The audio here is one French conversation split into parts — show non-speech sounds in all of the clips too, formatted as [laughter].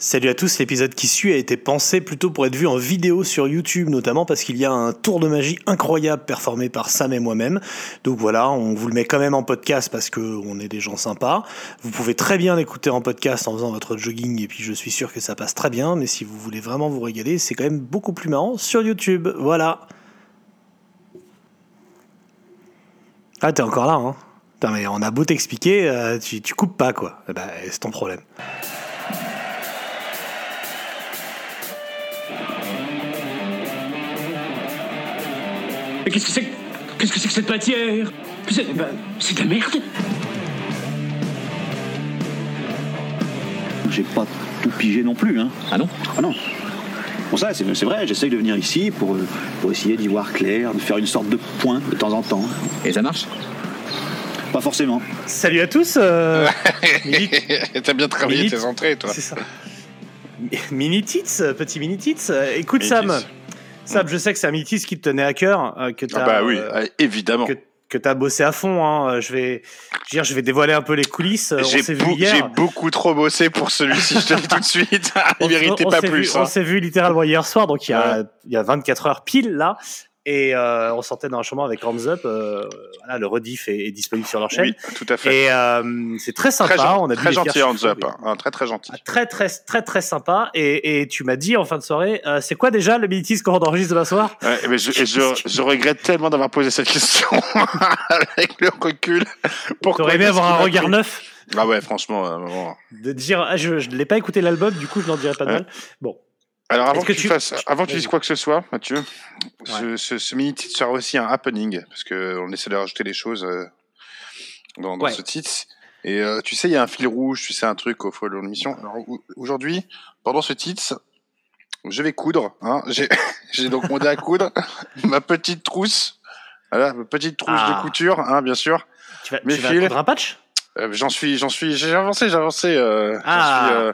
Salut à tous, l'épisode qui suit a été pensé plutôt pour être vu en vidéo sur YouTube, notamment parce qu'il y a un tour de magie incroyable performé par Sam et moi-même. Donc voilà, on vous le met quand même en podcast parce que on est des gens sympas. Vous pouvez très bien l'écouter en podcast en faisant votre jogging et puis je suis sûr que ça passe très bien, mais si vous voulez vraiment vous régaler, c'est quand même beaucoup plus marrant sur YouTube. Voilà. Ah, t'es encore là, hein? Mais on a beau t'expliquer, euh, tu, tu coupes pas, quoi. Eh ben, c'est ton problème. Mais qu'est-ce que c'est que... Qu'est-ce que c'est que cette matière? C'est bah, c'est de la merde J'ai pas tout pigé non plus, hein. Ah non? Ah non. Bon ça, c'est vrai, j'essaye de venir ici pour, pour essayer d'y voir clair, de faire une sorte de point de temps en temps. Et ça marche? Pas forcément. Salut à tous euh, [laughs] T'as bien travaillé tes entrées, toi. C'est ça. Mini Tits, petit Mini Tits. Euh, Écoute Mini Sam, Tits. Sam, je sais que c'est un Mini Tits qui te tenait à cœur, euh, que t'as Ah bah oui, euh, euh, évidemment. que, que t'as bossé à fond. Hein. Euh, Je vais, je veux dire, je vais dévoiler un peu les coulisses. J'ai beau- beaucoup trop bossé pour celui-ci, je te le dis tout de suite. [laughs] On- Il méritait pas plus. vu- hein. On s'est vu littéralement hier soir, donc il y a, il y a 24 heures pile là. Et euh, on sortait d'un chemin avec Hands Up. euh, voilà, le rediff est, est disponible sur leur chaîne. Oui, tout à fait. Et euh, c'est très sympa. Très, gen- on a bu très des gentil, Hands chauds, Up. hein. Ah, Très, très gentil. Ah, Très très très très sympa et, et tu m'as dit en fin de soirée euh, c'est quoi déjà le minitis qu'on enregistre demain soir? Ouais, mais je, et je, je regrette tellement d'avoir posé cette question [laughs] avec le recul. T'aurais aimé avoir un regard neuf? Ah ouais, franchement. euh, bon. de dire ah, je je l'ai pas écouté l'album du coup je n'en dirai pas de mal bon Alors avant que, que tu tu- fasses, avant que tu dises quoi que ce soit, Mathieu, ce, ce, ce mini titre sera aussi un happening parce que on essaie de rajouter des choses euh, dans, dans Ouais. ce titre. Et euh, tu sais, il y a un fil rouge, tu sais un truc au fond de l'émission. Alors au- aujourd'hui, pendant ce titre, je vais coudre. Hein, j'ai [laughs] donc monté à coudre [laughs] ma petite trousse. Voilà, ma petite trousse Ah. de couture, hein, bien sûr. tu vas, Mes tu vas fils. coudre un patch? Euh, j'en suis, j'en suis, j'ai avancé, j'ai avancé. Euh, Ah.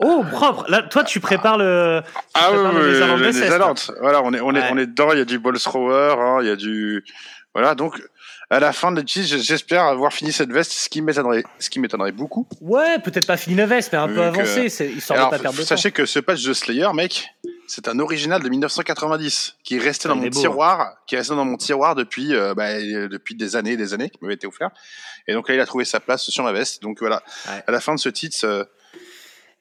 Oh propre là toi tu prépares le tu Ah oui, prépares oui, les. Voilà, on est, on est, on est dedans. Il y a du ball thrower, hein, il y a du, voilà. Donc, à la fin de l'étude, j'espère avoir fini cette veste, ce qui m'étonnerait, ce qui m'étonnerait beaucoup. ouais peut-être pas fini la veste mais un peu avancé euh, Alors, de pas perdre de temps sachez que ce patch de Slayer, mec, c'est un original de 1990 qui est resté Ah, dans il mon beau, tiroir, qui est resté dans mon tiroir depuis, euh, bah, depuis des années, des années, qui m'avait été offert. Et donc là, il a trouvé sa place sur ma veste. Donc voilà, Ouais. à la fin de ce titre, euh,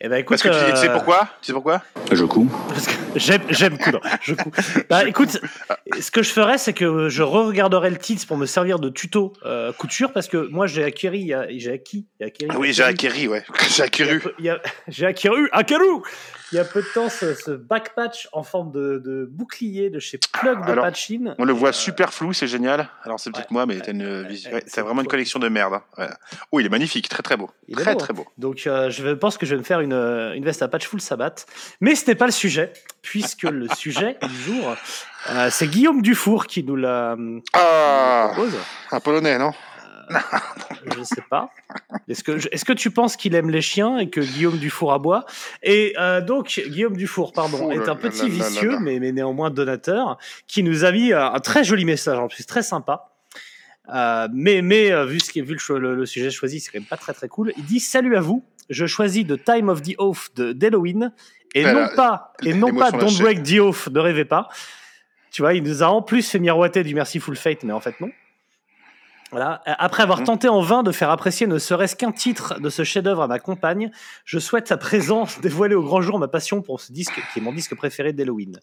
eh ben écoute parce que tu, tu sais euh, pourquoi? Tu sais pourquoi? Je couds. Parce que j'aime, j'aime coudre. Je cou- Bah, écoute, ce que je ferais, c'est que je re-regarderai le titre pour me servir de tuto euh, couture parce que moi j'ai acquis, il y a- j'ai acquis, j'ai acquis, Ah Oui, j'ai acquéri, ouais, j'ai acquéri. il y a- j'ai acquis, acquis, [laughs] il y a peu de temps ce, ce back patch en forme de, de bouclier de chez Plug de Alors, Patchin. On le voit Euh, super flou, c'est génial. Alors c'est peut-être ouais, moi, mais t'as une ouais, c'est vraiment une collection de merde. hein. Oh, il est magnifique, très très beau, Il très beau, très beau. Donc euh, je pense que je vais me faire une, une veste à patch full sabbat. Mais ce n'est pas le sujet, puisque le [laughs] sujet du jour, euh, c'est Guillaume Dufour qui nous l'a Ah, propose. un polonais, non? Je sais pas. Est-ce que, est-ce que tu penses qu'il aime les chiens et que Guillaume Dufour aboie? Et euh, donc, Guillaume Dufour, pardon, Oh est un petit là vicieux, là. Mais, mais néanmoins donateur, qui nous a mis euh, un très joli message en plus, très sympa. Euh, mais mais euh, vu, ce qui, vu le, cho- le- le sujet choisi, c'est quand même pas très très cool. Il dit Salut à vous, je choisis The Time of the Oath de d'Halloween et non pas, et non pas Don't. Break the Oath, ne rêvez pas. Tu vois, il nous a en plus fait miroiter du Merciful Fate, mais en fait non. Voilà. Après avoir Mhm. tenté en vain de faire apprécier ne serait-ce qu'un titre de ce chef-d'œuvre à ma compagne, je souhaite à présent [laughs] dévoiler au grand jour ma passion pour ce disque qui est mon disque préféré d'Halloween.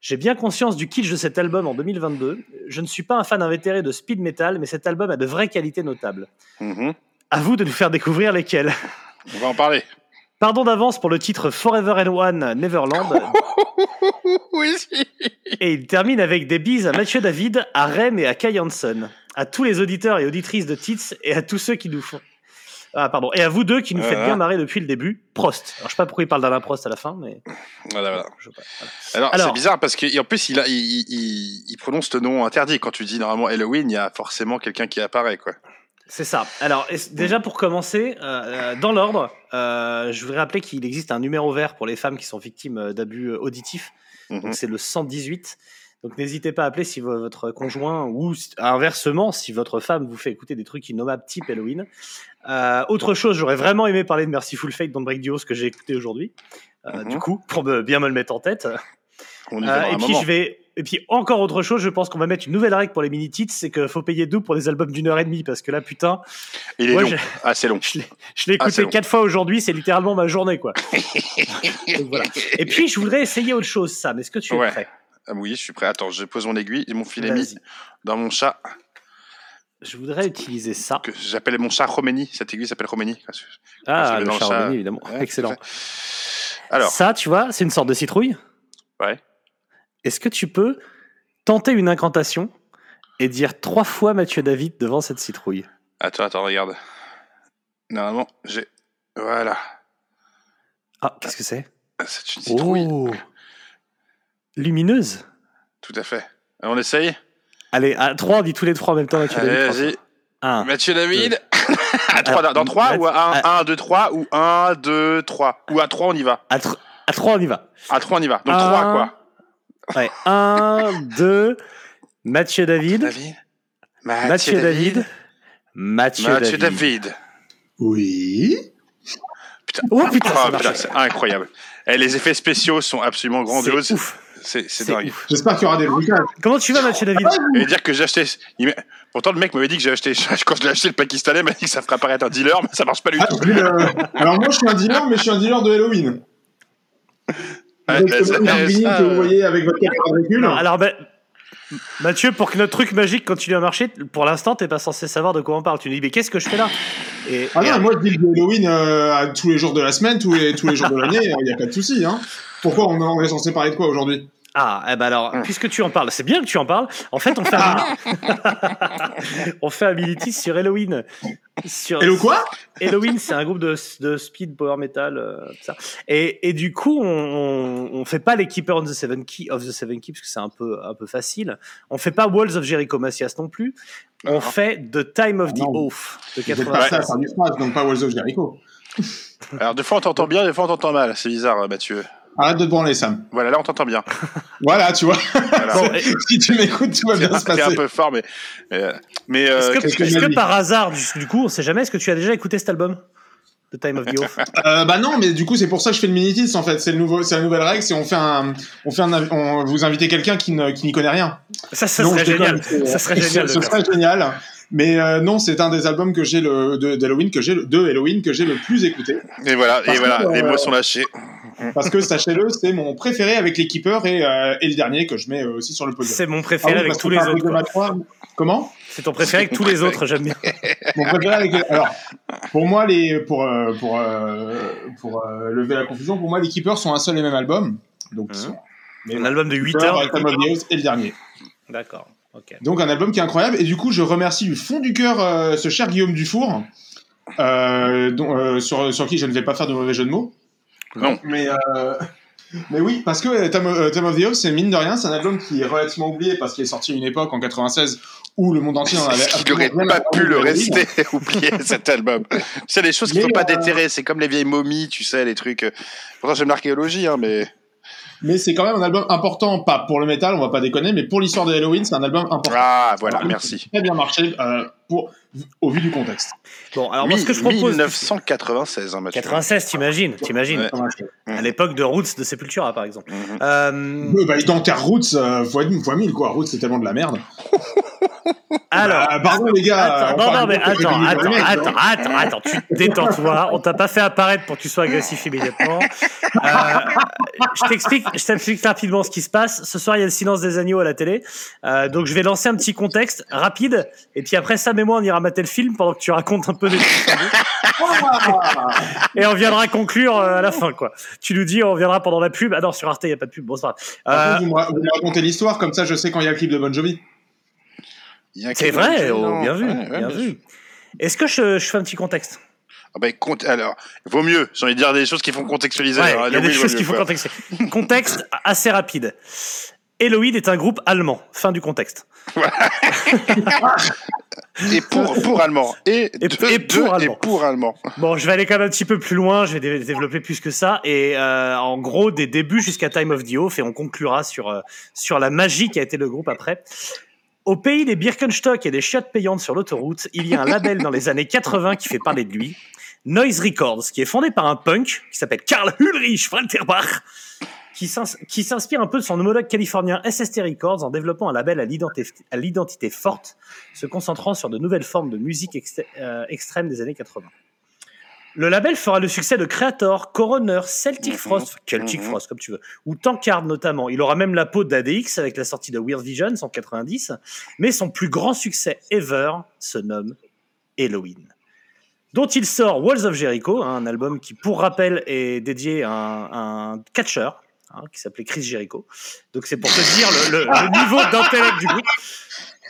J'ai bien conscience du kitsch de cet album en 2022. Je ne suis pas un fan invétéré de speed metal, mais cet album a de vraies qualités notables. Mhm. À vous de nous faire découvrir lesquelles. On va en parler. Pardon d'avance pour le titre Forever and One Neverland. [laughs] oui. Et il termine avec des bises à Mathieu David, à Rem et à Kai Hansen. À tous les auditeurs et auditrices de Tits et à tous ceux qui nous font. Ah, pardon. Et à vous deux qui nous faites bien marrer depuis le début. Prost. Alors, je sais pas pourquoi il parle d'Alain Prost à la fin, mais. Voilà, voilà. Je- voilà. Alors, Alors- c'est bizarre parce qu'en plus, il, a, il, il, il- il prononce ce nom interdit. Quand tu dis normalement Halloween, il y a forcément quelqu'un qui apparaît, quoi. C'est ça. Alors, déjà pour commencer, euh, euh, dans l'ordre, euh, je voudrais rappeler qu'il existe un numéro vert pour les femmes qui sont victimes d'abus auditifs. Mhm. Donc, c'est le 118. Donc n'hésitez pas à appeler si vo- votre conjoint ou inversement si votre femme vous fait écouter des trucs innommables type Halloween. Euh, autre chose, j'aurais vraiment aimé parler de Merciful Fate dans Break Duos que j'ai écouté aujourd'hui. Euh, Mhm. Du coup, pour me- bien me le mettre en tête. On y Euh, et un puis moment. je vais et puis encore autre chose, je pense qu'on va mettre une nouvelle règle pour les mini tits, c'est qu'il faut payer double pour des albums d'une heure et demie parce que là putain, Il est moi, long. j'ai- Ah, long. [laughs] je l'ai Ah, écouté long. quatre fois aujourd'hui, c'est littéralement ma journée quoi. [laughs] Donc, voilà. Et puis je voudrais essayer autre chose, Sam. Est-ce que tu es Ouais. prêt? Ah oui, je suis prêt. Attends, je pose mon aiguille et mon filet mis dans mon chat, Je voudrais utiliser ça. que j'appelle mon chat Roménie. Cette aiguille s'appelle Roménie. Ah, le dans chat Roménie, évidemment. Ouais, Excellent. Alors, Ça, tu vois, c'est une sorte de citrouille. Ouais. Est-ce que tu peux tenter une incantation et dire trois fois Mathieu David devant cette citrouille? Attends, attends, regarde. Normalement, j'ai. Voilà. Ah, qu'est-ce que c'est? C'est une citrouille. Oh Lumineuse Tout à fait. On essaye Allez, à trois, on dit tous les trois en même temps Mathieu Allez, David. vas-y. Un. Mathieu David. [laughs] à trois, dans- dans 3 Math- ou à 1, ah. 1, 2, 3 ou 1, 2, 3 Ou à 3, on y va. À, tr- à trois, on y va. À 3, on y va. Donc Un. 3, quoi. Ouais. Un, deux, Mathieu David. David. Mathieu David. Mathieu, Mathieu David. David. Oui. Oh putain, Oh, putain, marche. c'est incroyable. Et les effets spéciaux sont absolument grandioses. C'est ouf. C'est dingue. J'espère qu'il y aura des bruitages. Comment tu vas, Mathieu David Et dire que j'ai acheté. il m'a- Pourtant, le mec m'avait dit que j'ai acheté. [laughs] Quand je l'ai acheté, le Pakistanais m'a dit que ça ferait apparaître un dealer, mais ça marche pas du Ah, tout. le- Alors moi je suis un dealer, mais je suis un dealer de Halloween. Bah, ça, que vous euh, voyez avec votre caméra de alors, ben, Mathieu, pour que notre truc magique continue à marcher, pour l'instant, t'es pas censé savoir de quoi on parle. Tu nous dis, mais qu'est-ce que je fais là et, Ah et- non, moi je dis Halloween euh, à tous les jours de la semaine, tous les, tous les jours de l'année, [laughs] il n'y a pas de souci. Hein. Pourquoi on, on est censé parler de quoi aujourd'hui? Ah, eh ben alors, Hum. puisque tu en parles, c'est bien que tu en parles. En fait, on fait un, [laughs] on fait un mini sur Halloween. Sur... Hello quoi? Halloween, c'est un groupe de, de speed power metal, euh, tout ça. Et, et du coup, on, on, on fait pas les Keeper of the Seven Key, of the Seven Key, parce que c'est un peu, un peu facile. On fait pas Walls of Jericho Macias non plus. On Non. fait The Time of Ah the non. Oath de Vous êtes pas ça 96. à faire du thrash, donc pas Walls of Jericho. Alors, des fois, on t'entend bien, des fois, on t'entend mal. C'est bizarre, Mathieu. Arrête de te branler, Sam. Voilà, là, on t'entend bien. [laughs] Voilà, tu vois. Voilà. Bon, et- si tu m'écoutes, tout va bien se T'es un passer. peu fort, mais. Mais, mais, euh, Est-ce que, par hasard, du, du coup, on sait jamais, est-ce que tu as déjà écouté cet album The Time of the Euh, bah non, mais du coup c'est pour ça que je fais le mini en fait. C'est le nouveau, c'est la nouvelle règle, c'est on fait un, on fait un, on, vous invitez quelqu'un qui ne, qui n'y connaît rien. Ça, ça Non, serait génial. c'est- Ça serait génial. faire serait génial. Mais euh, non, c'est un des albums que j'ai le de- d'Halloween que j'ai le- de Halloween que j'ai le plus écouté et voilà, et que, voilà, les euh, mots sont lâchés. [laughs] parce que sachez-le, c'est mon préféré avec les Keepers et, euh, et le dernier que je mets euh, aussi sur le podium. C'est mon Ah préféré oui, avec tous les autres. Comment? C'est ton préféré avec tous les autres, j'aime bien. [laughs] Mon préféré avec alors pour moi les pour euh, pour euh, pour lever la confusion, pour moi les Keepers sont un seul et même album. Donc sont mais Un album de 8 Keepers, heures. Et le dernier. D'accord. Donc un album qui est incroyable et du coup je remercie du fond du cœur euh, ce cher Guillaume Dufour euh, dont, euh, sur, sur qui je ne vais pas faire de mauvais jeu de mots. Non. Mais euh, mais oui parce que euh, Time of, euh, Time of the Oath c'est mine de rien c'est un album qui est relativement oublié parce qu'il est sorti à une époque en 96 où le monde entier en avait. Il n'aurait pas pu le rester [laughs] oublié [laughs] cet album. C'est des choses qu'il Mais, faut pas déterrer. C'est comme les vieilles momies, tu sais, les trucs. Pourtant, j'aime l'archéologie, hein, mais. Mais c'est quand même un album important, pas pour le métal, on va pas déconner, mais pour l'histoire de Halloween, c'est un album important. Ah, voilà, merci. Très bien marché euh, pour, au vu du contexte. Bon, alors moi, ce que je propose. 1996, hein, Mathieu. 96, t'imagines, t'imagines. Ouais. À l'époque de Roots de Sepultura, par exemple. Mhm. Euh, Euh, bah, Terre Roots, euh, fois, fois mille, quoi. Roots, c'est tellement de la merde. [laughs] alors. Bah, pardon, les gars. Attends, on non, non, mais attends, attends, de- attends, attends, attends, tu te détends-toi. On t'a pas fait apparaître pour que tu sois agressif immédiatement. Euh, je t'explique, je t'explique rapidement ce qui se passe. Ce soir, il y a le silence des agneaux à la télé. Euh, donc, je vais lancer un petit contexte rapide. Et puis après, Sam et moi, on ira mater le film pendant que tu racontes un peu des trucs. Ah Et on viendra conclure euh, à la fin, quoi. Tu nous dis, on viendra pendant la pub. Ah non, sur Arte, il n'y a pas de pub. Bon, c'est pas grave. Par Euh, vous me racontez l'histoire, comme ça je sais quand il y a le clip de Bon Jovi. C'est vrai, qui- oh, bien vu, ouais, ouais, bien vu. Est-ce que je, je fais un petit contexte? Ah compte- alors, vaut mieux. J'ai envie de dire des choses qui font contextualiser. Ouais, Alors, il y a des choses mieux, quoi. contexter. Contexte [laughs] assez rapide. Eloïd est un groupe allemand. Fin du contexte. [laughs] Et pour, pour allemand. Et, Et- pour allemand. Et pour allemand. Bon, je vais aller quand même un petit peu plus loin, je vais dé- développer plus que ça. Et euh, en gros, des débuts jusqu'à Time of the Oath, et on conclura sur, euh, sur la magie qui a été le groupe après. Au pays des Birkenstock et des chiottes payantes sur l'autoroute, il y a un label dans les années 80 qui fait parler de lui, Noise Records, qui est fondé par un punk qui s'appelle Karl Ulrich Falterbach, qui s'ins- qui s'inspire un peu de son homologue californien SST Records en développant un label à l'identi- à l'identité forte, se concentrant sur de nouvelles formes de musique euh, extrême des années 80. Le label fera le succès de Creator, Coroner, Celtic Mhm, Frost, Celtic mhm. Frost comme tu veux, ou Tankard notamment. Il aura même la peau d'ADX avec la sortie de Weird Visions en 90, mais son plus grand succès ever se nomme Halloween dont il sort Walls of Jericho, hein, un album qui, pour rappel, est dédié à un, un catcheur hein, qui s'appelait Chris Jericho. Donc c'est pour te dire le, le- le [laughs] niveau d'intellect du groupe.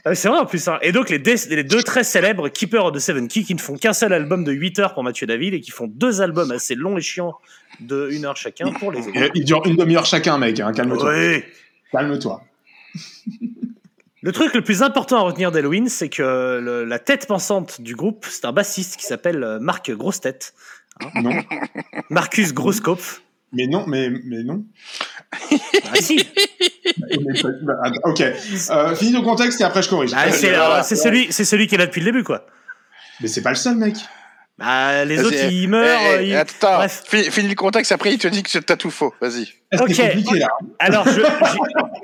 Ah, C'est vrai en plus. hein. Et donc les, deux très célèbres Keeper of the Seven Key qui ne font qu'un seul album de 8 heures pour Mathieu David et qui font deux albums assez longs et chiants de 1 heure chacun pour les autres. Et Il dure une demi-heure chacun, mec. Hein, Calme-toi. Oui. Calme-toi. Le truc le plus important à retenir d'Halloween, c'est que le- la tête pensante du groupe, c'est un bassiste qui s'appelle euh, Marc Grossetête, Non. Marcus Grosskopf. Mais non, mais, mais non. Ah si, [laughs] ok. Euh, finis le contexte et après je corrige. Bah, [laughs] c'est celui, c'est celui qui est là depuis le début, quoi. Mais c'est pas le seul, mec. Bah, les autres, eh, ils meurent. eh, ils- Attends, Bref. fi- finis le contexte, après il te dit que t'as tout faux. Vas-y. Ok. là. Alors, je-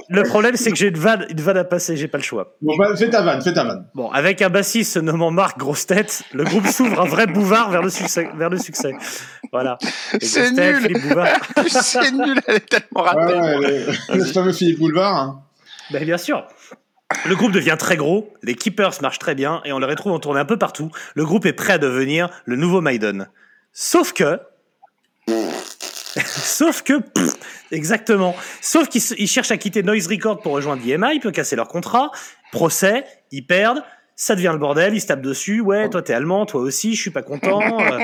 le problème, c'est que j'ai une vanne, une vanne à passer, j'ai pas le choix. Bon, bah, fais ta vanne, fais ta vanne. Bon, avec un bassiste se nommant Marc Grosse Tête, le groupe s'ouvre un vrai bouvard vers le succès. Vers le succès. Voilà. C'est nul. [laughs] C'est nul, elle est tellement Ouais, ratée. ouais, le fameux Philippe Boulevard. hein. Ben, bien sûr. Le groupe devient très gros, les Keepers marchent très bien et on les retrouve en tournée un peu partout. Le groupe est prêt à devenir le nouveau Maiden. Sauf que. [laughs] Sauf que. exactement. Sauf qu'ils cherchent à quitter Noise Record pour rejoindre EMI, ils peuvent casser leur contrat. Procès, ils perdent. Ça devient le bordel, ils se tapent dessus. Ouais, toi t'es allemand, toi aussi, je suis pas [laughs] content. Euh,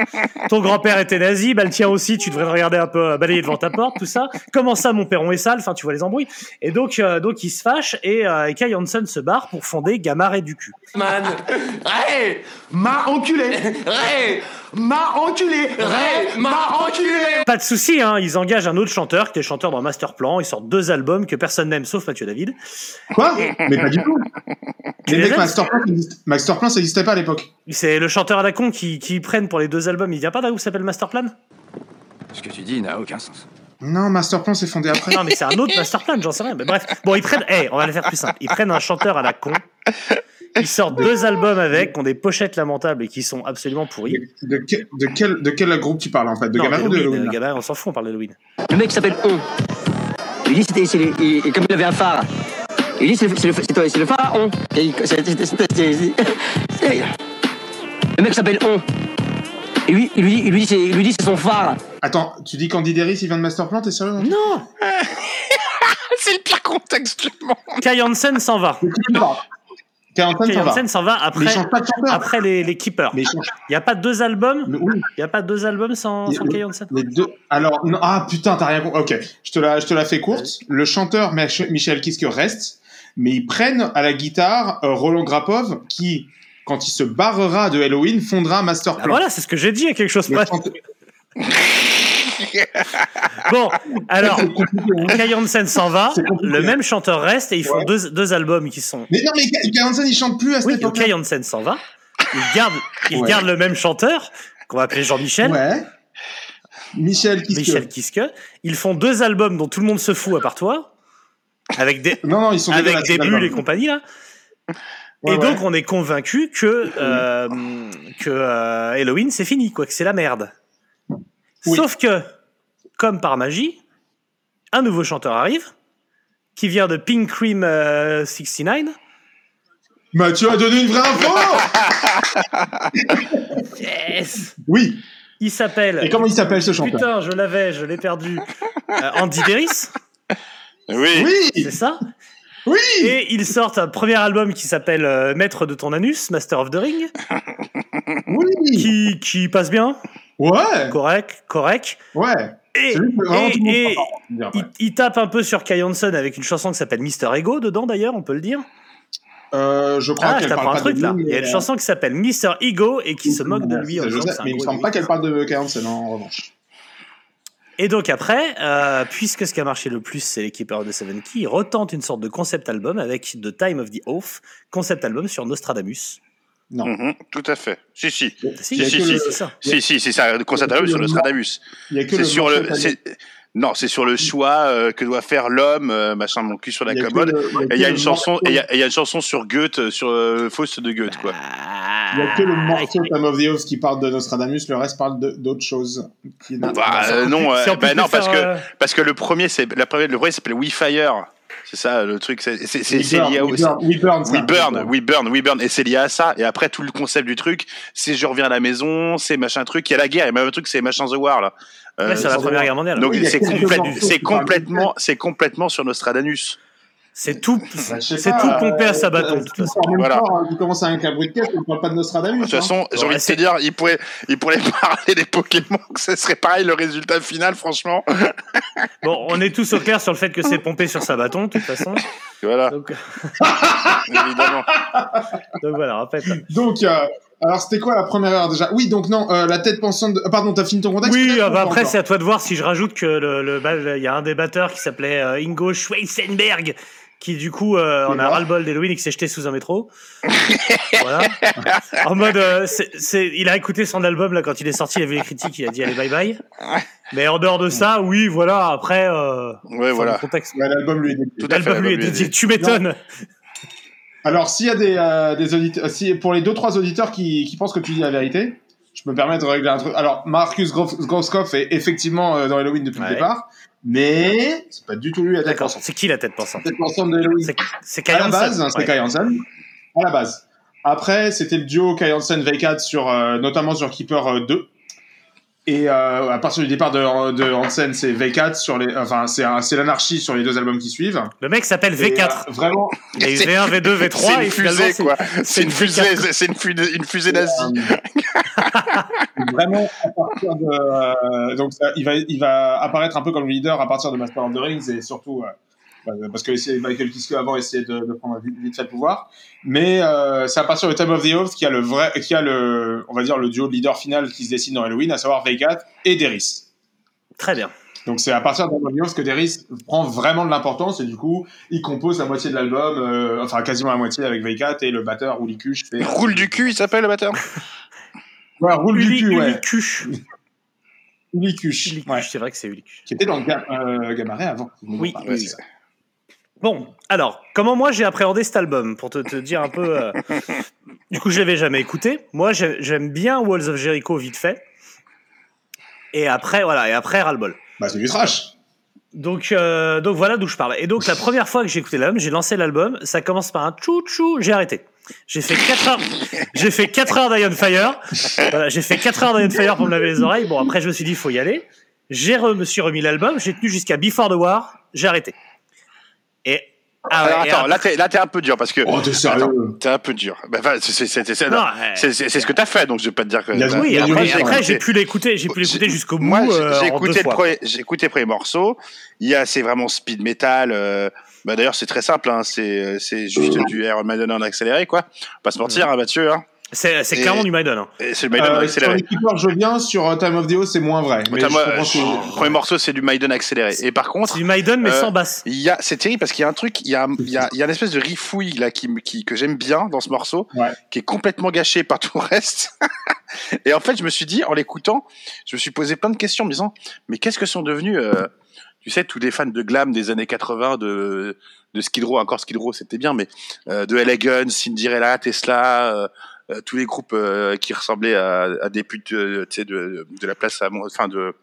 ton grand-père était nazi, bah le tien aussi, tu devrais regarder un peu euh, balayer devant ta porte, tout ça. Comment ça, mon perron est sale? Enfin, tu vois les embrouilles. Et donc, euh, donc ils se fâchent et, euh, et Kai Hansen se barre pour fonder Gamma et du cul. Man. [laughs] Ray, m'a enculé. Ray, [laughs] m'a enculé. Ray, m'a enculé. Pas de souci, hein, ils engagent un autre chanteur qui était chanteur dans Masterplan. Ils sortent deux albums que personne n'aime sauf Mathieu David. Quoi? Mais pas du tout. [laughs] Les mecs, Masterplan, Masterplan, ça n'existait pas à l'époque. C'est le chanteur à la con qui, qui prennent pour les deux albums. Il vient pas d'un groupe qui s'appelle Masterplan? Ce que tu dis n'a aucun sens. Non, Masterplan s'est fondé après. Non, mais c'est un autre Masterplan, j'en sais rien. Mais bref, bon, ils prennent. Eh, on va le faire plus simple. Ils prennent un chanteur à la con. Ils sortent deux albums avec, qui ont des pochettes lamentables et qui sont absolument pourris. De, de quel, de, quel, de quel groupe tu parles en fait? De Non, ou de euh, Gamin, on s'en fout, on parle d'Halloween. Le mec s'appelle On. Il dit c'était comme il avait un phare. Il dit c'est le, c'est le, c'est- c'est le phare On. Et il- c'est- c'est- c'est- c'est- c'est- Le mec s'appelle On. Et lui, il lui dit, il lui dit, c'est, il lui dit c'est son phare. Attends, tu dis qu'Andy Deris il vient de Masterplan, t'es sérieux? Non [laughs] C'est le pire contexte du monde. Kai Hansen s'en va. Kai Hansen, s'en va après, il pas les, les Keepers. Mais il Il n'y a pas deux albums mais oui. Il n'y a pas deux albums sans, sans Kai Hansen Les deux. Alors, non, ah putain, t'as rien compris. Ok, je te la, je te la fais courte. Le chanteur Mich- Michel Kiske reste, mais ils prennent à la guitare euh, Roland Grapov qui, quand il se barrera de Halloween, fondera Ah, Masterplan. Voilà, c'est ce que j'ai dit à quelque chose Le près. [laughs] [laughs] Bon, alors. Kai Hansen s'en va, le même chanteur reste et ils font Ouais. deux, deux albums qui sont. Mais non, mais Kai Hansen, il chante plus à cette Oui, époque. Kai Hansen s'en va. Il garde, il Ouais. garde le même chanteur, qu'on va appeler Jean-Michel, Ouais. Michel Kiske. Michel Kiske. Ils font deux albums dont tout le monde se fout à part toi, avec des, Non, non, ils sont avec des bulles et compagnie là. Ouais, et donc on est convaincu que euh, que euh, Halloween c'est fini quoi, que c'est la merde. Oui. Sauf que comme par magie, un nouveau chanteur arrive qui vient de Pink Cream euh, 69. Mathieu a donné une vraie info Yes. Oui. Il s'appelle. Et comment il s'appelle ce chanteur Putain, je l'avais, je l'ai perdu. Euh, Andy Deris, Oui. Oui c'est ça. Oui Et ils sortent un premier album qui s'appelle euh, Maître de ton anus, Master of the Ring, Oui qui, qui passe bien, Ouais correct, correct. Ouais Et, il, il tape un peu sur Kai Hansen avec une chanson qui s'appelle Mister Ego dedans d'ailleurs, on peut le dire. Euh, je crois Ah, qu'elle parle un pas de truc là. Il y a une chanson qui s'appelle Mr. Ego et qui se moque de lui. en mais il me semble pas qu'elle parle de Kai Hansen en revanche. Et donc après, euh, puisque ce qui a marché le plus, c'est l'équipe Earth de Seven Key, ils retentent une sorte de concept album avec The Time of the Oath, concept album sur Nostradamus. Non. Mhm, tout à fait. Si, si. Si, si, si, le- c'est ça. Si, si, c'est ça. Le sur le- Nostradamus. Il y a que C'est le sur le. Non, c'est sur le choix euh, que doit faire l'homme, euh, machin, mon cul sur la commode. Et il y a une chanson, et il y a- y une chanson sur Goethe, euh, sur euh, Faust de Goethe, quoi. Il y a que le morceau Time of the Oath qui parle de Nostradamus, le reste parle d'autres choses. Qui Bah, euh, non, euh, bah, non, parce que parce que le premier, c'est la première, le premier s'appelle We Fire. C'est ça le truc. C'est c'est c'est- We c'est burn, lié à we burn, we burn, ça. We burn, we burn, we burn, et c'est lié à ça. Et après tout le concept du truc, c'est je reviens à la maison, c'est machin truc. Il y a la guerre, et même un truc, c'est machin the war là. Euh, Ouais, c'est la ça Première. Guerre mondiale. donc Oui, c'est complètement, c'est complètement sur Nostradamus. C'est tout, Bah, c'est tout pompé à euh, Sabaton, de euh, toute tout façon. Voilà. hein, qui commence avec un bruit de caisse, on parle pas de Nostradamus. De toute hein. façon, j'ai envie de te dire, il pourrait, il pourrait [laughs] parler des Pokémon, que ce serait pareil le résultat final, franchement. [laughs] Bon, on est tous au clair sur le fait que c'est pompé sur Sabaton, de toute façon. Voilà, Donc, [laughs] évidemment. donc voilà, répète. Donc, euh, alors c'était quoi la première heure déjà? Oui, donc non, euh, la tête pensante. De... ah, pardon, t'as fini ton contexte Oui, ah bah après, c'est à toi de voir si je rajoute que le, le, bah, il y a un des batteurs qui s'appelait euh, Ingo Schweizenberg, qui du coup, euh, on a ras-le-bol d'Halloween et qui s'est jeté sous un métro. voilà. [laughs] En mode, euh, c'est, il a écouté son album là quand il est sorti, il a vu les critiques, il a dit allez bye bye. Mais en dehors de ça, oui, voilà. Après, euh, Ouais, voilà. le contexte. Ouais, L'album lui est dédié. L'album lui est dédié. Tu m'étonnes. Alors, s'il y a des, euh, des auditeurs, si, pour les deux trois auditeurs qui, qui pensent que tu dis la vérité, je me permets de régler un truc. Alors, Marcus Groskopf est effectivement euh, dans Halloween depuis Ouais. le départ, mais c'est pas du tout lui la tête pensante. C'est qui la tête pensante La tête pensante de Halloween. C'est, Kai À la base, hein, c'était Ouais. Kai Hansen. À la base. Après, c'était le duo Kai Hansen V4 sur, euh, notamment sur Keeper euh, 2. Et euh, à partir du départ de, de Hansen, c'est V4 sur les, enfin, c'est, c'est l'anarchie sur les deux albums qui suivent. Le mec s'appelle Et, V4. euh, vraiment, Il y a eu V1, V2, V3 C'est et une finalement, fusée, quoi. c'est une une fusée, V4. c'est une fusée, une fusée nazie. [laughs] [laughs] [laughs] Vraiment à partir de euh, donc ça, il va il va apparaître un peu comme leader à partir de Master of the Rings et surtout euh, bah, parce que Michael Kiske avant essayait de, de prendre vite, fait le pouvoir mais euh, c'est à partir de Time of the Oath qu'il y a le vrai qui a le on va dire le duo de leader final qui se dessine dans Halloween à savoir V4 et Deris Très bien. donc c'est à partir de Time of the Oath que Deris prend vraiment de l'importance et du coup il compose la moitié de l'album euh, enfin quasiment la moitié avec V4 et le batteur Uli Kush fait Roule du cul, il s'appelle le batteur? [laughs] ouais, roule Uli, du cul ouais Ulicuche. [laughs] Uli Kush Ulicuche, ouais. c'est vrai que c'est Ulicuche. qui était dans le ga euh, Gamaret avant. Oui. Ça. Bon, alors, comment moi j'ai appréhendé cet album Pour te, te dire un peu. euh, [laughs] Du coup, je l'avais jamais écouté. Moi, j'ai- j'aime bien Walls of Jericho vite fait. Et après, voilà, et après, ras-le-bol. Bah, c'est du trash. Donc, euh, donc voilà d'où je parle. Et donc, la première fois que j'ai écouté l'album, j'ai lancé l'album. Ça commence par un chou-chou, j'ai arrêté. J'ai fait 4 heures, j'ai fait 4 heures d'Iron Fire. Voilà, j'ai fait 4 heures d'Iron Fire pour me laver les oreilles. Bon, après, je me suis dit, il faut y aller. J'ai re- me suis remis l'album. J'ai tenu jusqu'à Before the War. J'ai arrêté. Et, ah ouais, Alors attends, après- là t'es, là t'es un peu dur parce que. Oh, t'es sérieux? T'es un peu dur. Bah, enfin, c'est, c'est, c'est, c'est, Non, non, c'est, c'est- c'est ce que t'as fait, donc je vais pas te dire que. Il y a- t'as- Oui, Il y a du après, risque, après, ouais. j'ai pu l'écouter, j'ai pu l'écouter jusqu'au bout. Moi, j'ai, euh, j'ai écouté le premier, écouté les premiers morceaux. Il y a, c'est vraiment speed metal. euh, bah d'ailleurs, c'est très simple. Hein, c'est, c'est juste du Iron Maiden en accéléré, quoi. Pas se mentir, hein, Mathieu. Hein. C'est c'est Et- clairement du Maiden. hein. C'est le Maiden en Euh, sur accéléré. les keepers, je viens sur euh, Time of the Oath, c'est moins vrai. Mais je moi, comprends euh, que- le premier morceau, c'est du Maiden accéléré. Et par contre, C'est du Maiden, mais Euh, sans basse. Il y a, c'est terrible parce qu'il y a un truc, il y a, il y a, il y a une espèce de rifouille là qui, qui que j'aime bien dans ce morceau, Ouais. qui est complètement gâché par tout le reste. [laughs] et en fait, je me suis dit, en l'écoutant, je me suis posé plein de questions, en me disant, mais qu'est-ce que sont devenus, euh, tu sais, tous les fans de glam des années 80, de de Skid Row, encore Skid Row, c'était bien, mais euh, de Elegance, Cinderella, Tesla, euh, euh, tous les groupes euh, qui ressemblaient à, à des putes, euh, sais, de, de la place, à, enfin de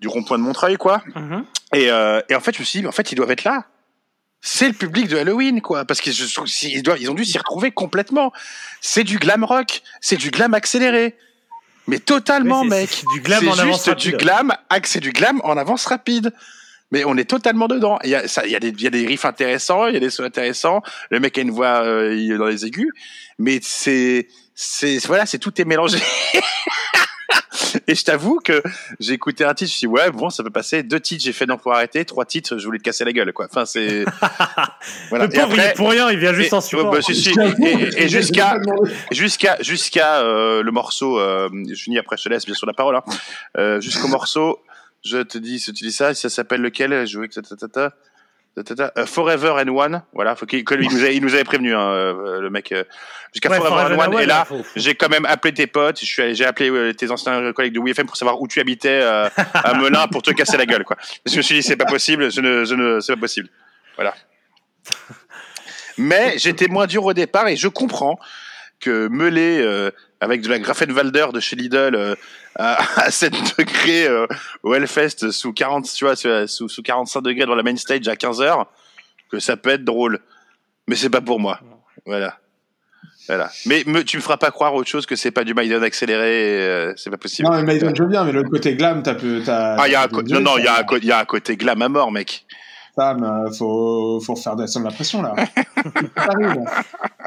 du rond-point de Montreuil, quoi. Mhm. Et, euh, et en fait, je me suis dit, en fait, ils doivent être là. C'est le public de Halloween, quoi. Parce qu'ils ils doivent, ils ont dû s'y retrouver complètement. C'est du glam rock, c'est du glam accéléré. Mais totalement, Oui, mec. c'est du glam en C'est avance juste du rapide. glam, ac- c'est du glam en avance rapide. Mais on est totalement dedans. Il y a, ça, il y a des, il y a des riffs intéressants, il y a des sons intéressants. Le mec a une voix euh, il est dans les aigus, mais c'est, c'est, voilà, c'est tout est mélangé. [laughs] [laughs] Et je t'avoue que j'ai écouté un titre, je me suis dit, ouais, bon, ça peut passer. Deux titres, j'ai fait non pour arrêter. Trois titres, je voulais te casser la gueule, quoi. Enfin, c'est. [laughs] voilà. Le pauvre, il est pour rien, il vient juste et- en support. ouais, bah, si, si. Et, et jusqu'à jusqu'à jusqu'à euh, le morceau, euh, je finis après, je te laisse bien sûr la parole. Hein. Euh, Jusqu'au morceau, je te dis, si tu dis ça, ça s'appelle lequel? Je voulais que ta- ta- ta- ta- euh, Forever and One, voilà, faut il nous, avait, il nous avait prévenu, hein, euh, le mec, euh, jusqu'à Ouais, Forever, Forever and One. Et là, j'ai quand même appelé tes potes, j'ai appelé euh, tes anciens collègues de WFM pour savoir où tu habitais euh, à [laughs] Melun pour te casser la gueule, quoi. Je me suis dit, c'est pas possible, je ne, je ne, c'est pas possible, voilà. [laughs] Mais j'étais moins dur au départ et je comprends que Meulé euh, avec de la Grafenwalder de chez Lidl euh, à, [laughs] à 7 degrés euh, au Hellfest sous 40 tu vois sous, sous 45 degrés dans la main stage à 15 heures que ça peut être drôle mais c'est pas pour moi voilà voilà mais me, tu me feras pas croire autre chose que c'est pas du Maiden accéléré euh, c'est pas possible Non, mais Maiden, je veux bien, mais l'autre côté glam, t'as peu. t'as- ah y a un non non il y a ça. un co- il y a un côté glam à mort mec Sam, euh, faut, faut faire descendre la pression là. [laughs] T'arrives.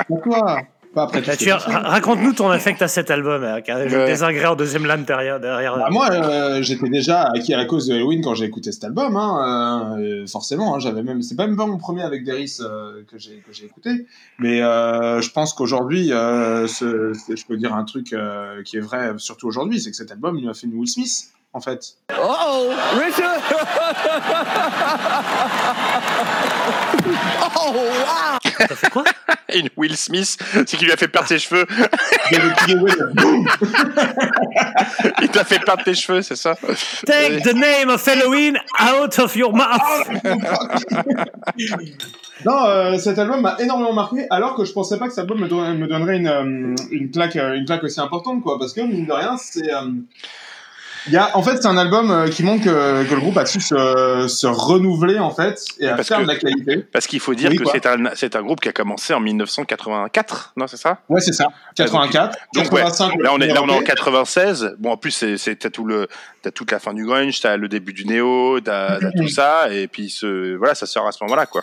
Pas toi. Pas après Bah, tu- Raconte-nous ton affect à cet album, hein, car je Ouais. désingrais en deuxième lame derrière. derrière. Bah, moi, euh, j'étais déjà acquis à la cause de Halloween quand j'ai écouté cet album. Hein, euh, forcément, hein, j'avais même. C'est pas même pas mon premier avec Deris euh, que j'ai que j'ai écouté, mais euh, je pense qu'aujourd'hui, euh, je peux dire un truc euh, qui est vrai, surtout aujourd'hui, c'est que cet album, il m'a fait une Will Smith, en fait. Oh, Richard! oh, [laughs] wow! T'as fait quoi? [laughs] une Will Smith c'est qu'il lui a fait perdre ses cheveux [laughs] il t'a fait perdre tes cheveux c'est ça Take the name of Halloween out of your mouth. Non, euh, cet album m'a énormément marqué, alors que je pensais pas que cet album me, donnerait- me donnerait une, euh, une, claque, euh, une claque aussi importante, quoi. Parce que, mine de rien, c'est. euh, il y a, en fait, c'est un album euh, qui montre que, que le groupe a su se, se renouveler, en fait, et à Parce faire que- de la qualité. Parce qu'il faut dire Oui, que c'est un, c'est un groupe qui a commencé en 1984, non, c'est ça? Ouais, c'est ça. 84, Donc, ouais, 85. le Là, on est, là, on est en premier 96. Bon, en plus, c'est, c'est, t'as tout le, t'as toute la fin du grunge, t'as le début du néo, t'as, t'as tout ça, et puis ce, voilà, ça sort à ce moment-là, quoi.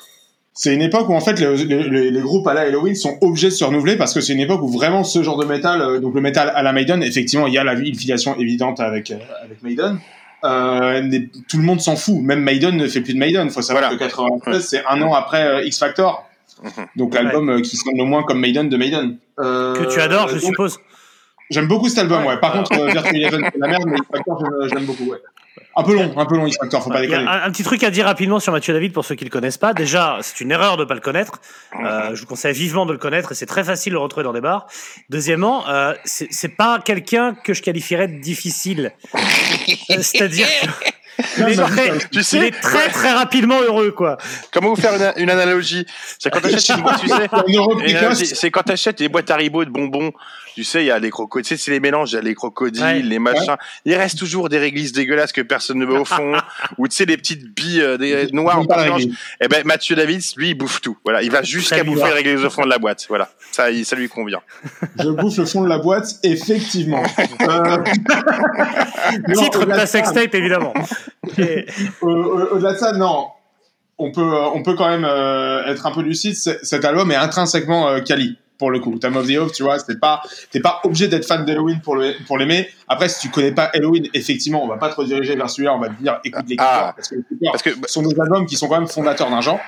C'est une époque où en fait le- le- le- les groupes à la Halloween sont obligés de se renouveler parce que c'est une époque où vraiment ce genre de métal, euh, donc le métal à la Maiden, effectivement il y a la, une filiation évidente avec euh, avec Maiden. Euh, tout le monde s'en fout, même Maiden ne fait plus de Maiden. Il faut savoir Voilà. que 96 c'est un an après euh, X Factor, Mhm. donc l'album euh, qui sonne le moins comme Maiden de Maiden. Euh, Que tu adores, je donc, suppose. J'aime beaucoup cet album, ouais. Par contre, euh, Virtual Eleven c'est la merde, mais X Factor j'aime- j'aime beaucoup, ouais. Un peu long, un peu long Factor, faut pas Il y a déconner. un, un petit truc à dire rapidement sur Mathieu David pour ceux qui le connaissent pas. Déjà, c'est une erreur de ne pas le connaître. Euh, je vous conseille vivement de le connaître et c'est très facile de le retrouver dans des bars. Deuxièmement, euh, c'est c'est pas quelqu'un que je qualifierais de difficile. [laughs] C'est-à-dire qu'il est, très, Tu sais, il est très très rapidement heureux quoi. comment vous faire une, une analogie? C'est quand t'achètes une boîte, tu sais, [laughs] c'est quand t'achètes des boîtes Haribo de bonbons, tu sais, il y a les crocodiles, tu sais, c'est les mélanges, il y a les crocodiles, Ouais. les machins. Il reste toujours des réglisses dégueulasses que personne ne met au fond, [laughs] ou tu sais, les petites billes euh, des, noires en la mélange. Eh ben, Mathieu David, lui, il bouffe tout. Voilà, il va jusqu'à bouffer les réglisse au fond de la boîte. Voilà, ça, il- ça lui convient. [laughs] Je bouffe le fond de la boîte, effectivement. [laughs] Euh, non, Titre de ça, sextape évidemment. Et- Au-delà de ça, non. On peut, euh, on peut quand même euh, être un peu lucide. Cet album est intrinsèquement euh, quali pour le coup. Time of the Oath, tu vois, c'est pas, t'es pas obligé d'être fan d'Halloween pour le, pour l'aimer. Après, si tu connais pas Halloween, effectivement, on va pas te rediriger vers celui-là. On va te dire, écoute les Ah. Parce que les Parce que, sont des albums qui sont quand même fondateurs d'un genre.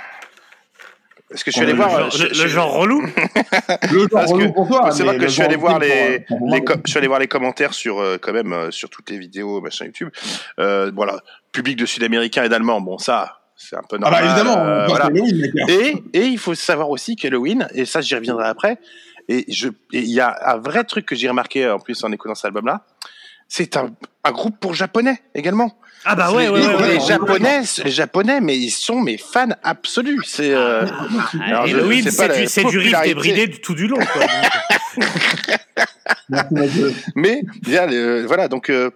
parce que je suis allé voir, le, euh, je- le genre relou. [laughs] Le genre Parce que- relou pour toi. c'est vrai que je suis allé voir les, pour- je suis allé voir les commentaires sur euh, quand même euh, sur toutes les vidéos machin YouTube. Euh, voilà, public de Sud-Américains et d'Allemands. Bon, ça, c'est un peu Ah normal. bah évidemment, euh, voilà. Et, et il faut savoir aussi qu'Halloween, et ça j'y reviendrai après, et il y a un vrai truc que j'ai remarqué en plus en écoutant cet album-là, c'est un, un groupe pour japonais également. Ah bah ouais, ouais, les, ouais, ouais, les japonais, les japonais, mais ils sont mes fans absolus. C'est euh, Halloween, pas c'est du, la c'est du riff débridé tout du long. Quoi. [laughs] Mais bien, euh, voilà, donc euh,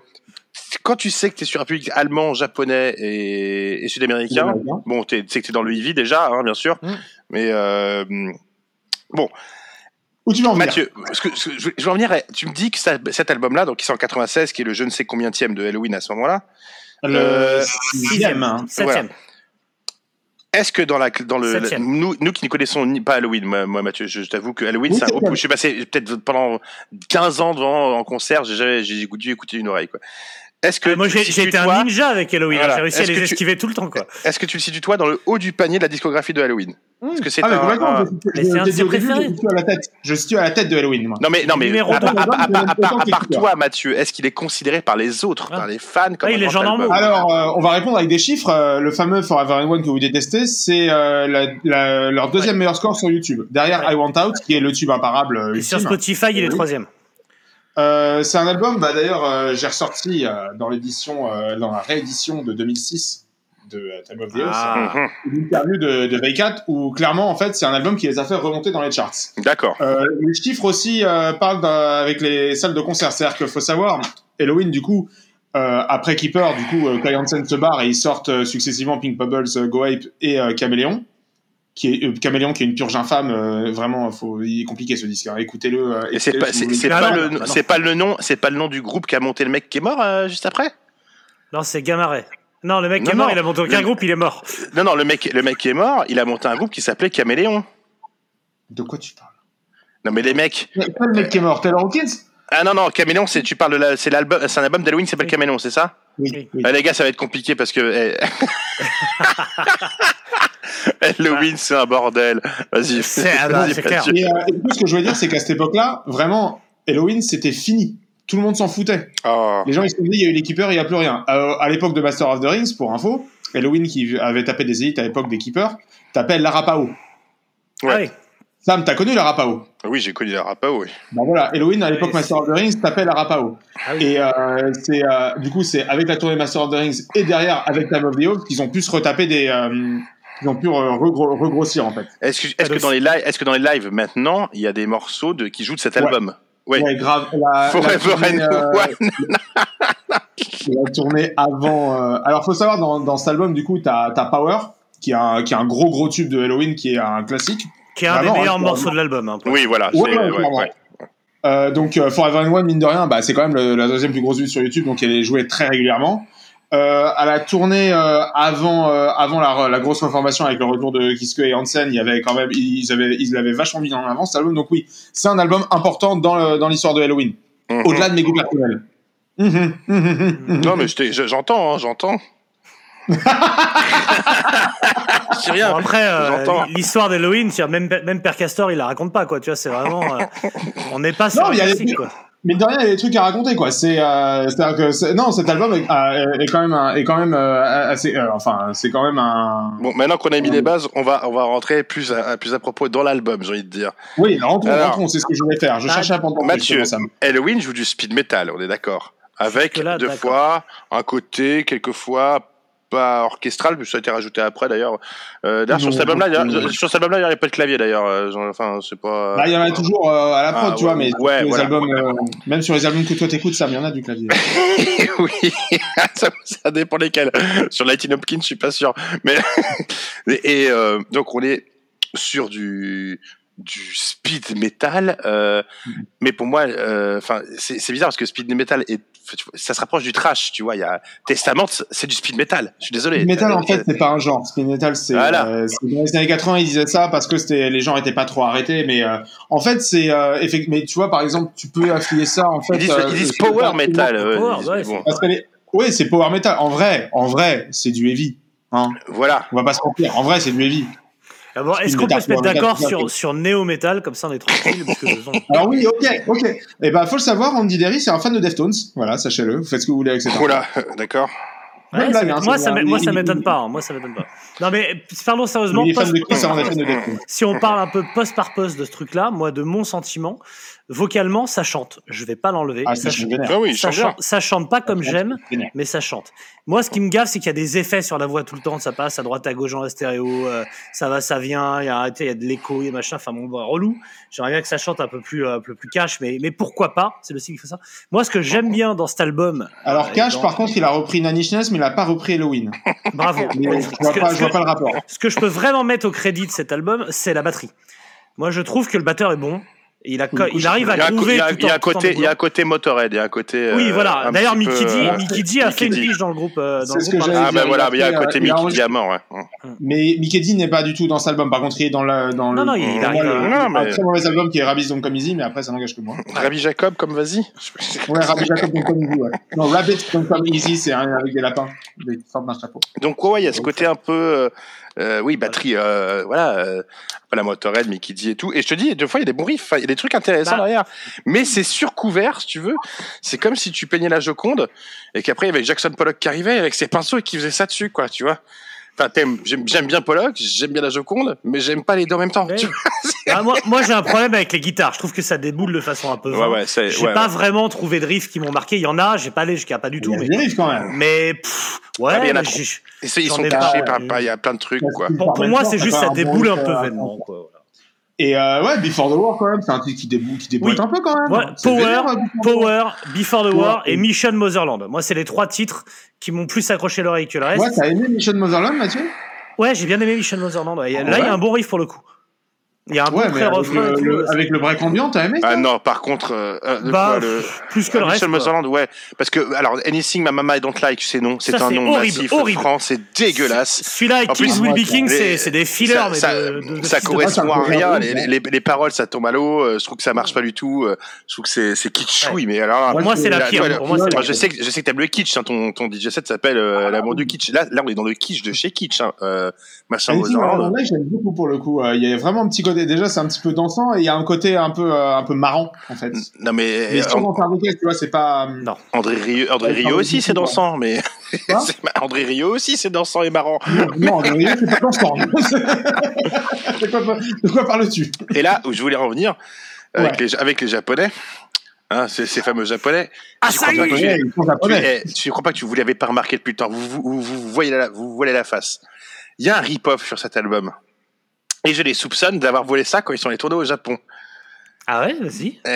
quand tu sais que tu es sur un public allemand, japonais et, et sud-américain, bon, t'es- tu sais que tu es dans le Ivy déjà, hein, bien sûr, Mm. mais euh, bon, Où tu veux en venir? Mathieu, ce que, ce que je veux je veux en venir, tu me dis que ça- cet album-là, donc qui sort en 96, qui est le je ne sais combienième de Halloween à ce moment-là, Le Euh, sixième, hein. Septième. Est-ce que dans, la, dans le. Nous, nous qui ne connaissons ni- pas Halloween, moi, moi, Mathieu, je, je t'avoue que Halloween, Oui, c'est un groupe septième. où je suis passé peut-être pendant 15 ans devant en concert, j'ai jamais- j'ai dû écouter une oreille. quoi. Est-ce que Euh, Moi, situes, été un toi- ninja avec Halloween. Voilà. J'ai réussi à les tu- esquiver tout le temps, quoi. Est-ce que tu le situes toi dans le haut du panier de la discographie de Halloween? Est-ce que c'est Ah, un- un- Mais c'est de ses préférés. Je suis à la tête. Je suis à la tête de Halloween, moi. Non mais non mais à, deux. à- à- à- à- à- à Qui part toi Mathieu, est-ce qu'il est considéré par les autres, Ah. par les fans comme Ah, un il est grand genre album normaux. Alors, euh, on va répondre avec des chiffres. Euh, le fameux Forever and One que vous détestez, c'est euh, leur deuxième meilleur score sur YouTube. Derrière. I Want Out, qui est le tube imparable Et sur. Spotify, il est troisième. Euh, c'est un album, bah, d'ailleurs, euh, j'ai ressorti euh, dans l'édition, euh, dans la réédition de 2006 de euh, Time of the House, Ah. Mhm. une interview de, de Veikat où clairement, en fait, c'est un album qui les a fait remonter dans les charts. D'accord. Euh, les chiffres aussi euh, parlent d'un- avec les salles de concert. C'est-à-dire qu'il faut savoir, Halloween, du coup, euh, après Keeper, du coup, euh, Kai Hansen se barre et ils sortent euh, successivement Pink Bubbles, euh, Go Ape et euh, Caméléon. Qui est, euh, Caméléon qui est une purge infâme, euh, vraiment, faut, il est compliqué ce disque. hein. Écoutez-le. euh, Et c'est pas, si c'est, le, c'est pas le nom, c'est pas le nom du groupe qui a monté le mec qui est mort euh, juste après? Non, c'est Gamaret. Non, le mec qui est mort, non. il a monté aucun Le- groupe, il est mort. Non non, le mec, le mec qui est mort, il a monté un groupe qui s'appelait Caméléon. De quoi tu parles? Non mais les mecs. C'est pas le mec qui est mort, Taylor Hawkins? Ah non non, Caméléon, c'est tu parles de la, c'est l'album, c'est un album d'Halloween qui s'appelle Oui. Caméléon, c'est ça? Oui. oui. Ah, les gars, ça va être compliqué parce que eh, [laughs] Halloween, c'est un bordel. Vas-y. [laughs] C'est- ah c'est clair. Et, euh, et ce que je veux dire, c'est qu'à cette époque-là, vraiment, Halloween, c'était fini. Tout le monde s'en foutait. Oh. Les gens, ils se disaient, il y a eu l'équipeur, il n'y a plus rien. Euh, à l'époque de Master of the Rings, pour info, Halloween, qui avait tapé des élites à l'époque des keepers, t'appelles l'Arapao. Ouais. Ah. Sam, t'as connu l'Arapao Oui, j'ai connu la rapa, oui. Bah voilà, Halloween, à l'époque Master of the Rings, t'appelles l'Arapao. Ah oui. Et euh, c'est, euh, du coup, c'est avec la tournée Master of the Rings et derrière avec Time of the Oath qu'ils ont pu se retaper des. euh, ils ont pu regro- regrossir en fait. Est-ce que, Ah, dans les lives, est-ce que dans les lives maintenant, il y a des morceaux de, qui jouent de cet Ouais. album? Oui. Ouais, grave. La, Forever la tournée, and euh, One. [laughs] la tournée avant. euh, Alors, faut savoir, dans, dans cet album, du coup, t'as as Power, qui est, un, qui est un gros gros tube de Halloween, qui est un classique. Qui est un Vraiment, des meilleurs hein, morceaux de l'album. hein, Oui, voilà. Ouais, c'est- ouais, ouais, clairement. ouais. Euh, donc, euh, Forever and One, mine de rien, bah, c'est quand même le- la deuxième plus grosse vue sur YouTube, donc elle est jouée très régulièrement. Euh, à la tournée euh, avant euh, avant la, la grosse reformation avec le retour de Kiske et Hansen, il y avait quand même ils avaient ils l'avaient vachement mis en avant cet album. Donc oui, c'est un album important dans le- dans l'histoire de Halloween. Mhm. Au-delà de mes goûts personnels. Mhm, mhm. Non, mais je- j'entends, hein, j'entends. [laughs] Je dis rien. Bon, après, euh, l'histoire d'Halloween, tu vois, même, même Père Castor, il la raconte pas, quoi. Tu vois, c'est vraiment. euh, [laughs] on n'est pas sur Non, un il y a des classique, trucs- quoi. Mais de rien, il y a des trucs à raconter, quoi. C'est, euh, c'est-à-dire que c'est- non, cet album est, euh, est quand même, un- est quand même euh, assez, euh, enfin, c'est quand même un. Bon, maintenant qu'on a mis les bases, on va, on va rentrer plus à, plus à propos dans l'album, j'ai envie de dire. Oui, rentrons, Alors, rentrons, c'est ce que je voulais faire. Je Ah, cherchais à prendre Mathieu. Halloween joue du speed metal, on est d'accord. Avec deux d'accord. fois un côté, quelquefois pas orchestral, mais ça a été rajouté après d'ailleurs. Euh, d'ailleurs, sur cet album-là, il y a- non. sur cet album-là, il n'y avait pas de clavier d'ailleurs. euh, Enfin, c'est pas. Bah, il y en a toujours euh, à la prod, Ah, tu vois, mais ouais, sur les voilà. albums, euh, même sur les albums que toi t'écoutes, Sam, il y en a du clavier. [laughs] oui, [laughs] ça, ça dépend lesquels. Sur Lightning Hopkins, je suis pas sûr. Mais [laughs] et euh, donc on est sur du du speed metal, euh, mais pour moi, euh, enfin, c'est bizarre parce que speed metal est, ça se rapproche du trash, tu vois. Il y a Testament, c'est du speed metal. Je suis désolé. Speed metal, en Euh, fait, c'est pas un genre. Speed metal, c'est, Voilà. euh, c'est- dans les années 80, ils disaient ça parce que c'était, les gens étaient pas trop arrêtés, mais euh, en fait, c'est, euh, effect- mais tu vois, par exemple, tu peux affilier ça, en fait. ils disent, euh, ils disent power metal. Power, ouais, bon, les- Oui, c'est power metal. En vrai, en vrai, c'est du heavy. Hein. voilà. On va pas se mentir. En vrai, c'est du heavy. Ah bon, Est-ce qu'on peut metal, se mettre metal, d'accord sur, sur néo-metal, comme ça on est tranquille parce que, Alors oui, ok, ok. Et ben, faut le savoir, Andy Derry, c'est un fan de Deftones. Voilà, sachez-le. Vous faites ce que vous voulez avec cette info. Voilà, d'accord. Ouais, blague, hein, moi, ça moi, m'étonne pas. hein, Moi, ça m'étonne pas. Non, mais parlons sérieusement. De de si on parle un peu poste par poste de ce truc-là, moi, de mon sentiment, vocalement, ça chante. Je vais pas l'enlever. Ah, ça, ch-. Ah oui, ça chante, ça chante pas comme Ça j'aime, mais ça chante. Moi, ce qui me gaffe, c'est qu'il y a des effets sur la voix tout le temps. Ça passe à droite, à gauche en stéréo. euh, ça va, ça vient. Il y a, il y a de l'écho, il y a machin. Enfin, bon, bah, relou. J'aimerais bien que ça chante un peu plus, euh, un peu plus cash, mais, mais pourquoi pas? C'est le style qui fait ça. Moi, ce que j'aime bien dans cet album. Alors, euh, Cash, dans- par contre, il a repris Nanishness, mais il a pas repris Halloween. [laughs] Bravo. Mais je vois pas, je vois pas le rapport. Ce que je peux vraiment mettre au crédit de cet album, c'est la batterie. Moi, je trouve que le batteur est bon. Il, a, co- il arrive à trouver il y a- tout il y a en- un côté, il y a un côté Motorhead, il y a un côté. Oui, euh, voilà. D'ailleurs, Mickey D, euh, Mickey D a fait une D. biche dans le groupe. euh, dans C'est le ce groupe que par j'allais la Ah ben voilà, mais il y a un côté Mickey mort, ouais. Mais Mickey D n'est pas du tout dans cet album. Par contre, il est dans, la, dans Non, le. non, il arrive, euh, le- non, un très mauvais album qui est Rabbi's Don't Come Easy, mais après, ça n'engage que moi. Rabbi Jacob, comme vas-y. Ouais, Rabbi Jacob Don't Come Easy, ouais. Non, Rabbit Don't Come Easy, c'est un avec des lapins. Des sortes d'un chapeau. Donc ouais, il y a ce côté un peu, euh, oui, batterie, euh, voilà, euh, pas la Motorhead, Mickey D et tout. Et je te dis, deux fois, il y a des bons riffs, il y a des trucs intéressants Bah. derrière. Mais c'est surcouvert, si tu veux. C'est comme si tu peignais la Joconde et qu'après il y avait Jackson Pollock qui arrivait avec ses pinceaux et qui faisait ça dessus, quoi, tu vois. Enfin, j'aime bien Pollock, j'aime bien la Joconde, mais j'aime pas les deux en même temps. Ouais. tu vois. [laughs] Ah, moi, moi j'ai un problème avec les guitares. Je trouve que ça déboule de façon un peu. Ouais, ouais, J'ai ouais, pas ouais. vraiment trouvé de riffs qui m'ont marqué. Il y en a, j'ai pas allé jusqu'à pas du Il tout. y a Mais, des riffs quand même. mais pff, ouais, Ah, mais il y en a mais ils sont cachés par- il y a plein de trucs, quoi. pour, pour moi, c'est juste ça déboule un peu vainement. Quoi. Et euh, ouais, Before the War, quand même, c'est un titre qui, débou qui déboîte Oui. un peu quand même. Ouais, C'est Power, vénère, Before the War. Power, Before the War Ouais. et Mission Motherland. Moi, c'est les trois titres qui m'ont plus accroché l'oreille que le reste. Ouais, t'as aimé Mission Motherland, Mathieu? Ouais, j'ai bien aimé Mission Motherland. ouais. Là, il y a un bon riff pour le coup. Il y a un Ouais, bon mais avec le, tout, le- avec le break ambiant, t'as aimé ça Ah non, par contre, euh, euh, de Bah, quoi, le, plus que le Ah, reste. Motherland, ouais. Parce que, alors, Anything My Mama I Don't Like, c'est non. C'est un c'est nom horrible, massif horrible. franc, c'est dégueulasse. Celui-là Kings Will Be King, c'est des fillers, ça, mais ça, de, de- de ça fils de correspond à rien. Les, ouais. les, les paroles, ça tombe à l'eau. euh, Je trouve que ça marche pas du tout. euh, Je trouve que c'est kitschouille. Mais alors, Pour moi, c'est la pire. je sais que je sais que t'aimes le kitsch. hein, ton ton DJ set s'appelle euh, l'amour du kitsch. Là, on est dans le kitsch de chez kitsch. Hein, machin Anything j'aime beaucoup pour le coup. Euh, Il y a vraiment un petit côté. Déjà, c'est un petit peu dansant et il y a un côté un peu, euh, un peu marrant en fait. Non mais, Mais euh, sur dans Cardigan, tu vois, c'est pas. euh, Non. André André André aussi, c'est dansant. Mais [laughs] André Rieu aussi, c'est dansant et marrant. Non, non, c'est pas dansant. [laughs] de quoi, parles-tu? Et là où je voulais revenir avec, Ouais. les, avec les Japonais, hein, ces, ces fameux Japonais. Ah, je ça crois y pas est tu- eh, tu crois pas que tu vous l'avez pas remarqué depuis le temps. Vous, vous, vous, vous voyez la, vous voilez la face. Il y a un rip-off sur cet album. Et je les soupçonne d'avoir volé ça quand ils sont allés tourner au Japon. Ah ouais, vas-y. Eh,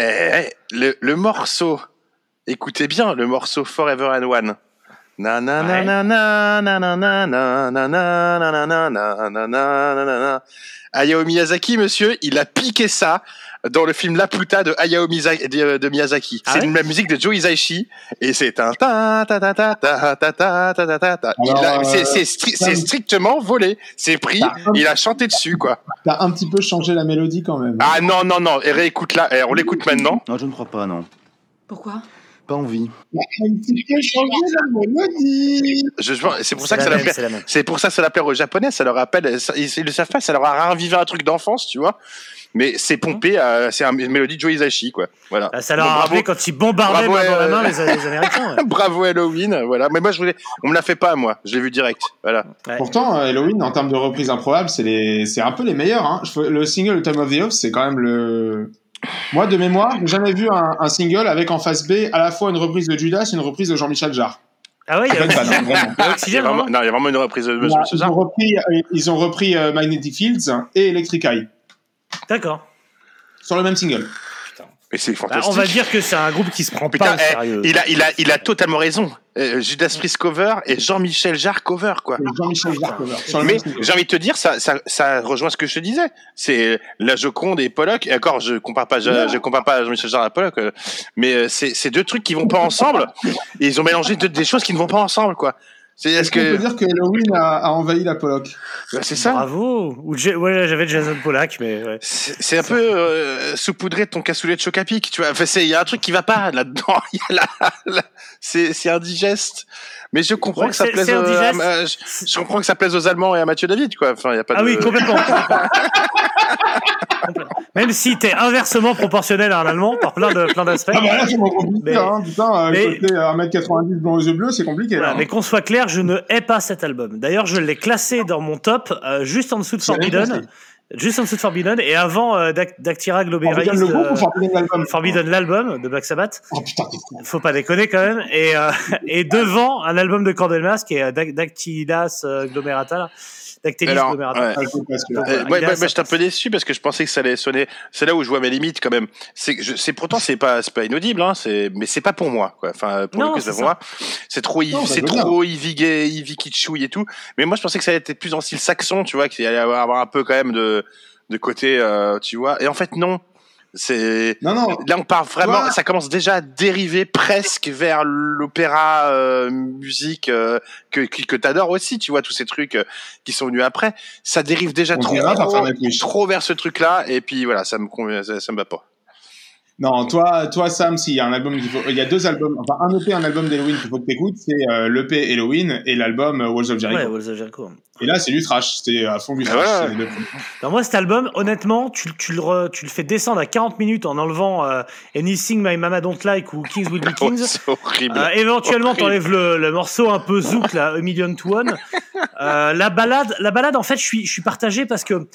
eh, le, le morceau, écoutez bien, le morceau Forever and One. Na na na Ouais. na na na na na na na na na na na na na na na na na. Hayao Miyazaki, monsieur, il a piqué ça dans le film La Puta de Hayao de, Miyazaki. Ah c'est la musique de Joe Hisaishi et c'est un ta ta ta ta ta ta ta ta ta ta euh, c'est- strictement volé. C'est pris, Bah, hum. il a chanté dessus, quoi. T'as un petit peu changé la mélodie quand même. Ah non, non, non, et réécoute là, Eh, on l'écoute maintenant. Non, je ne crois pas, non. Pourquoi Pas envie. C'est pour ça que ça même, l'appelle. c'est la même. C'est pour ça que ça l'appelle aux japonais. Ça leur rappelle, ils, ils le savent pas, ça leur a ravivé un truc d'enfance, tu vois. Mais c'est pompé, à- c'est un- une mélodie de Joe Hisaishi, quoi. Voilà. Ah, Ça leur a bravo. rappelé quand ils bombardaient Bravo, dans la euh, main les, les Américains. ouais. [laughs] Bravo Halloween, voilà. Mais moi, je voulais, on me l'a fait pas, moi. Je l'ai vu direct, voilà. Ouais. Pourtant, euh, Halloween, en termes de reprise improbable, c'est les... c'est un peu les meilleurs. Hein. Le single Time of the Off, c'est quand même le. Moi, de mémoire, j'ai jamais vu un, un single avec en face B à la fois une reprise de Judas et une reprise de Jean-Michel Jarre. Ah ouais, il y a [laughs] vraiment. il y a Il y, a Oxygène, vraiment, vraiment non, il y a vraiment une reprise de Monsieur ils, ont repris, euh, ils ont repris euh, Magnetic Fields et Electric Eye D'accord. sur le même single. Mais c'est Bah, on va dire que c'est un groupe qui se prend Putain, pas au eh, sérieux. il a, il a, il a totalement raison. Euh, Judas Priest cover et Jean-Michel Jarre cover, quoi. Jean-Michel Jarre cover. Mais j'ai envie de te dire, ça, ça, ça rejoint ce que je te disais. C'est la Joconde et Pollock. Et encore, je compare pas, je, je compare pas Jean-Michel Jarre à Pollock, euh, mais euh, c'est c'est deux trucs qui vont pas ensemble. Et ils ont mélangé deux- des choses qui ne vont pas ensemble, quoi. C'est est-ce Est-ce qu'on peut que dire que Halloween a, a envahi la Pollock Bah, c'est ça Bravo. Ou ouais, j'avais Jason Pollack, mais ouais. C'est c'est un peu euh, saupoudré de ton cassoulet de choc à pic, tu vois. Enfin, c'est il y a un truc qui va pas là-dedans. [laughs] Il y a la- la- c'est c'est indigeste. Mais je comprends Ouais, que ça plaise. aux- à- je, je comprends que ça plaise aux Allemands et à Mathieu David, quoi. Enfin, il y a pas Ah de. oui, complètement. [laughs] Même si t'es inversement proportionnel à un Allemand par plein de plein d'aspects. Ah bah là, c'est mon compliqué, Mais- hein. Putain, euh, mais- côté 1m90 blond aux yeux bleus, c'est compliqué. Voilà, mais qu'on soit clair, je ne hais pas cet album. D'ailleurs, je l'ai classé dans mon top, euh, juste en dessous de Forbidden, juste en dessous de Forbidden, et avant euh, Dac- Dactyra Globeris, Forbidden le groupe euh, ou Forbidden l'album? Forbidden l'album de Black Sabbath. Oh putain. Faut pas déconner quand même. Et, euh, [laughs] et devant un album de Cordelmas qui est euh, Dac- Dactylas euh, Glomerata, là. Dactylis Alors, ouais. Ah, Euh, Voilà, ouais, j'étais un peu déçu parce que je pensais que ça allait sonner. C'est là où je vois mes limites quand même. C'est, que je, c'est pourtant c'est pas, c'est pas inaudible, hein. C'est, mais c'est pas pour moi, quoi. Enfin, pour Non, le coup, c'est moi. C'est trop, c'est trop Ivy gay, Ivy kitschouille et tout. Mais moi, je pensais que ça allait être plus en style saxon, tu vois, qu'il allait avoir, avoir un peu quand même de, de côté, euh, tu vois. Et en fait, non. C'est Non, non. là on part vraiment, ça commence déjà à dériver presque vers l'opéra euh, musique euh, que que, t'adores aussi, tu vois tous ces trucs euh, qui sont venus après. Ça dérive déjà On trop, trop vers ce truc-là et puis voilà, ça me convient, ça, ça me va pas. Non, toi, toi Sam, s'il y a un album faut, il y a deux albums, enfin un EP, un album d'Halloween qu'il faut que t'écoutes, c'est euh, l'EP Halloween et l'album euh, Walls of Jericho. Ouais, Walls of Jericho. Et là, c'est du trash, c'est à fond du trash. Non, moi, cet album, honnêtement, tu, tu, le, re- tu le fais descendre à 40 minutes en enlevant euh, Anything My Mama Don't Like ou Kings Will Be [laughs] Oh, Kings. c'est horrible. Euh, éventuellement, t'enlèves le, le morceau un peu zouk, là, A Million to One. [laughs] Euh, la balade, la balade, en fait, je suis, je suis partagé parce que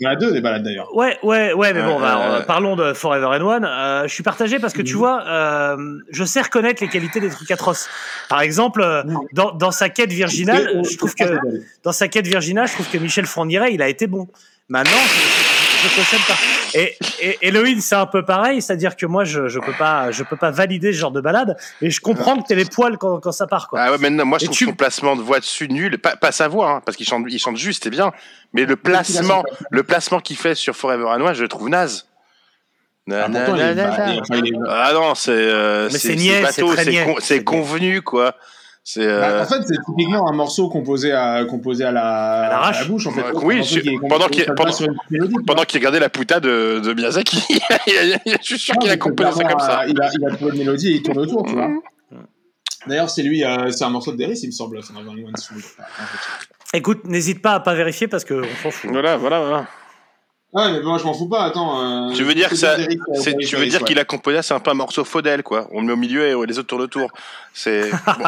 Il y en a deux des balades d'ailleurs. Ouais, ouais, ouais, mais bon, Euh, bah, euh, euh, parlons de Forever and One. Euh, je suis partagé parce que tu vois, euh, je sais reconnaître les qualités des trucs atroces. Par exemple, euh, dans, dans sa quête virginale, je trouve que dans sa quête virginale, je trouve que Michel Fourniret, il a été bon. Maintenant, je, je, je cautionne pas. Et, et Halloween, c'est un peu pareil, c'est-à-dire que moi, je, je peux pas, je peux pas valider ce genre de balade, mais je comprends que t'es les poils quand, quand ça part, quoi. Ah ouais, mais non, moi je Et trouve tu- son placement de voix dessus nul, pas, pas sa voix, hein, parce qu'il chante, il chante juste, c'est bien, mais le placement, le placement qu'il fait sur Forever and One, je le trouve naze. Na, Ah, na, na, non, c'est euh, c'est niais, con- c'est convenu quoi. C'est Bah, euh, en fait, c'est typiquement un morceau composé à, composé à la, À l'arrache. à la bouche, en fait. Ouais, oui, je- qui pendant qu'il- pendant- mélodie, pendant qu'il regardait la puta de, de Miyazaki, [laughs] je suis sûr qu'il a composé ça comme ça. euh, Il a, il a trouvé une mélodie et il tourne autour, tu vois. D'ailleurs, c'est lui, euh, c'est un morceau de Deris, il me semble. Écoute, n'hésite pas à pas vérifier parce que on s'en fout. Voilà, voilà, voilà. Ah, mais moi, je m'en fous pas, attends. euh, Tu veux dire que ça, euh, c'est- tu veux dire ouais. qu'il a composé, c'est un peu un morceau faudel quoi. On le met au milieu et les autres tournent autour. C'est [laughs] bon,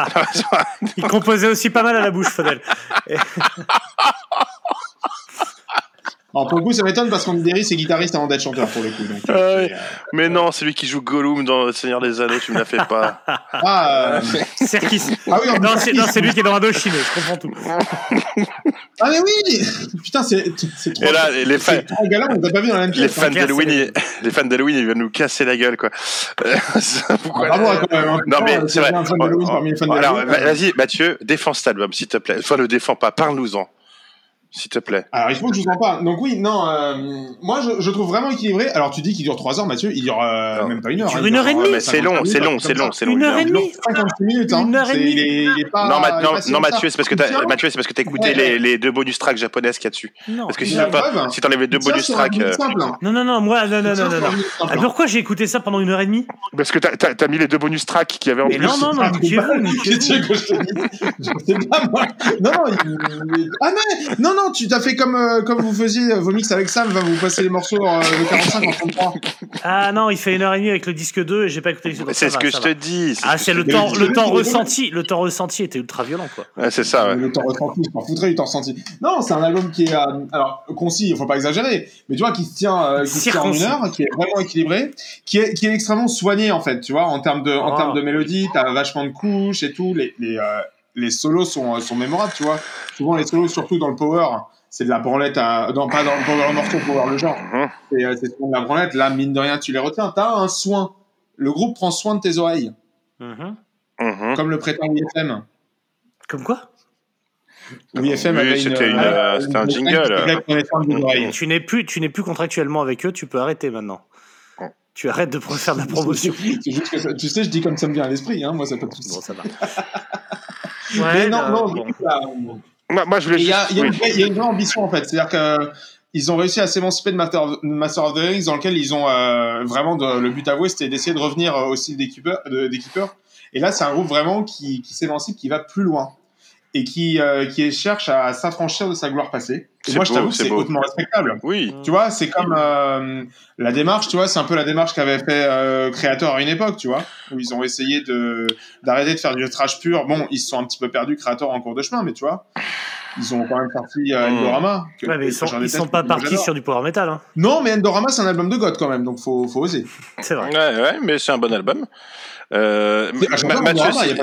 Il composait aussi pas mal à la bouche, Fadel. [laughs] Alors, pour le coup, ça m'étonne parce qu'on Deris est guitariste avant d'être chanteur, pour le coup. Donc, Ah euh, c'est, euh, mais non, c'est lui qui joue Gollum dans Le Seigneur des Anneaux, tu me la fais pas. [laughs] Ah, euh, [laughs] Serkis. ah oui, Non, c'est non, c'est lui qui est dans Indochine, je comprends tout. [laughs] Ah, mais oui Putain, c'est c'est trop. Et là, les fans, C'est trop galant, on t'a pas vu dans la même les pièce. fans d'Halloween, c'est- ils- les fans d'Halloween, ils viennent nous casser la gueule, quoi. Pourquoi- Ah, bravo, quand même, hein. Non, mais c'est vrai. parmi les fans Alors, vas-y, Mathieu, défends cet album, s'il te plaît. Enfin, le défends pas, parle-nous-en. S'il te plaît. Alors, il faut que je vous en parle. Donc, oui, non, euh, moi, je, je trouve vraiment équilibré. Alors, tu dis qu'il dure 3 heures, Mathieu, il dure euh, Non. même pas une heure. Il dure une heure et demie. mais c'est 50 long, c'est long, c'est long, ça. c'est long. Une heure et demie. 56 minutes, hein. Une heure et demie. Non, non, non. Mathieu, c'est parce que t'as, tient. Mathieu, c'est parce que t'as écouté Ouais, les, ouais. les deux bonus tracks japonaises qu'il y a dessus. Non. Parce que si pas, si t'enlèves les deux bonus tracks, euh, hein. Non, non, non, moi, non, non, non, non, non. Ah, hein. pourquoi j'ai écouté ça pendant une heure et demie? Parce que t'as, mis les deux bonus tracks qu'il y avait en Mais plus. non, non, non, niquez-vous, [laughs] Qu'est-ce niquez-vous. que je te dis? Je sais pas, moi. Non, non, ah mais, non, non, tu t'as fait comme, euh, comme vous faisiez euh, vos mix avec Sam, va vous passer les morceaux euh, de 45 en 33. Ah non, il fait une heure et demie avec le disque 2 et j'ai pas écouté le disque C'est ce que je te dis. Ah, ce c'est le temps, le temps ressenti, le temps ressenti était ultra violent, quoi. Ouais, c'est ça, ouais. Le temps ressenti, je m'en foutrais du temps ressenti. Non, c'est un album qui est, euh, alors, concis, il faut pas exagérer, mais tu vois, qui se tient, euh, qui se tient en une heure, qui est vraiment équilibré, qui est, qui est extrêmement soigné, en fait, tu vois, en termes de, en Oh. termes de mélodie, t'as vachement de couches et tout, les, les, euh, les solos sont, sont mémorables, tu vois. Souvent, les solos, surtout dans le power, c'est de la branlette à, non, pas dans le power morceau, power le genre. Mhm. C'est, euh, c'est souvent de la branlette, là, mine de rien, tu les retiens. T'as un soin. Le groupe prend soin de tes oreilles, Mhm. Mhm. comme le prétend WFM. Comme quoi? Oui, avait c'était une, euh, euh, c'était un une jingle, euh. Tu n'es plus, tu n'es plus contractuellement avec eux, tu peux arrêter maintenant. Tu arrêtes de faire de la promotion. [laughs] C'est juste que ça- tu sais, je dis comme ça me vient à l'esprit, hein, moi ça peut tout Bon, ça va. [laughs] Mais non, euh, non, bon. il y a- Moi, moi, je voulais il y, a, juste. il y a oui. une vraie- il y a une vraie ambition en fait. C'est-à-dire que ils ont réussi à s'émanciper de Master of, Master of the Rings, dans lequel ils ont euh, vraiment de- le but avoué, c'était d'essayer de revenir euh, au style des Keepers. de- des Keepers. Et là, c'est un groupe vraiment qui, qui s'émancipe, qui va plus loin et qui, euh, qui cherche à s'affranchir de sa gloire passée. Moi, je t'avoue que c'est hautement respectable. Oui. Tu vois, c'est comme euh, la démarche, tu vois, c'est un peu la démarche qu'avait fait euh, Creator à une époque, tu vois, où ils ont essayé de d'arrêter de faire du trash pur. Bon, ils se sont un petit peu perdus Creator en cours de chemin, mais tu vois, ils ont quand même sorti euh, Mm. Endorama. que- Ouais, mais ils sont, ils sont pas partis sur du power metal, hein. Non, mais Endorama, c'est un album de God quand même, donc faut, faut oser. C'est vrai. Ouais, ouais, mais c'est un bon album. Euh, Mathieu, Endorama,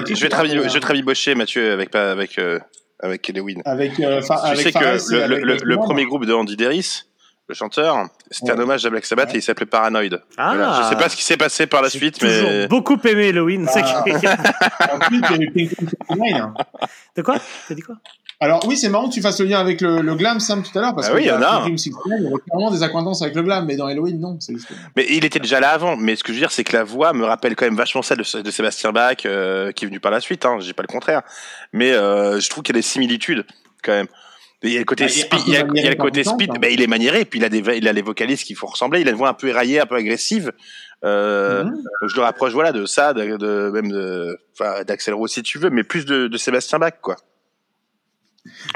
je vais te rabibocher, Mathieu, avec, avec, euh, avec Halloween. Avec, euh, Tu avec sais Fares que le, le, le- le premier groupe de Andy Deris, le chanteur, c'était Ouais. un hommage à Black Sabbath et il s'appelait Paranoid. Ah. Voilà. Je sais pas ce qui s'est passé par la J'ai suite, mais beaucoup aimé Halloween. c'est Ah. a 69. De quoi? T'as dit quoi? Alors oui, c'est marrant que tu fasses le lien avec le, le glam, Sam, tout à l'heure, parce Ah que oui, il y en a. dans Pink 69, il y avait clairement des acquaintances avec le glam, mais dans Halloween, non. C'est juste... mais il était déjà là avant. Mais ce que je veux dire, c'est que la voix me rappelle quand même vachement celle de, de Sébastien Bach, euh, qui est venu par la suite. Hein, j'ai pas le contraire. Mais euh, je trouve qu'il y a des similitudes quand même. Il y a le côté, Bah, speed, il y a, il y a maniéré le côté speed. hein. Ben, il est maniéré, puis il a des, il a les vocalistes qu'il faut ressembler. Il a une voix un peu éraillée, un peu agressive. Euh, Mhm. Je le rapproche, voilà, de ça, de, de- même de, d'Axel Rose si tu veux, mais plus de, de Sébastien Bach, quoi.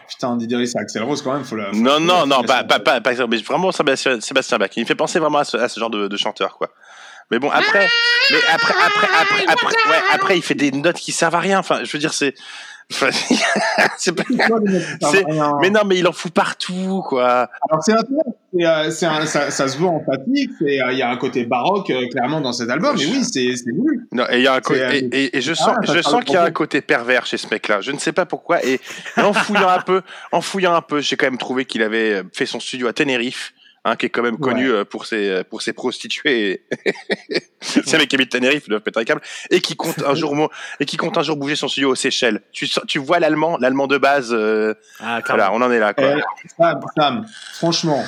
Putain, Didier, c'est Axel Rose quand même, faut la... faut Non, non, non, pas, pas, pas, pas- mais vraiment Sébastien, Sébastien Bach. Il me fait penser vraiment à ce, à ce genre de, de chanteur, quoi. Mais bon, après, mais après, après, après, après, ouais, après, il fait des notes qui servent à rien. Enfin, je veux dire, c'est, [laughs] enfin, pas, mais non, mais il en fout partout, quoi. Alors c'est euh, c'est un- ça, ça se voit en fatigue, euh, il y a un côté baroque euh, clairement dans cet album, mais oui, c'est, voulu. Non, et y a un euh, et, et- et je sens, je sens qu'il y a un côté pervers chez ce mec-là. Je ne sais pas pourquoi. Et, et en fouillant un peu, en fouillant un peu, j'ai quand même trouvé qu'il avait fait son studio à Tenerife. Hein, qui est quand même connu euh, pour ses pour ses prostituées. [laughs] C'est un mec qui habite Tenerife, il doit péter un câble, et qui compte un jour et qui compte un jour bouger son studio aux Seychelles. Tu tu vois l'allemand, l'allemand de base. euh, Ah, voilà, on en est là, quoi. Eh, Sam, Sam, franchement,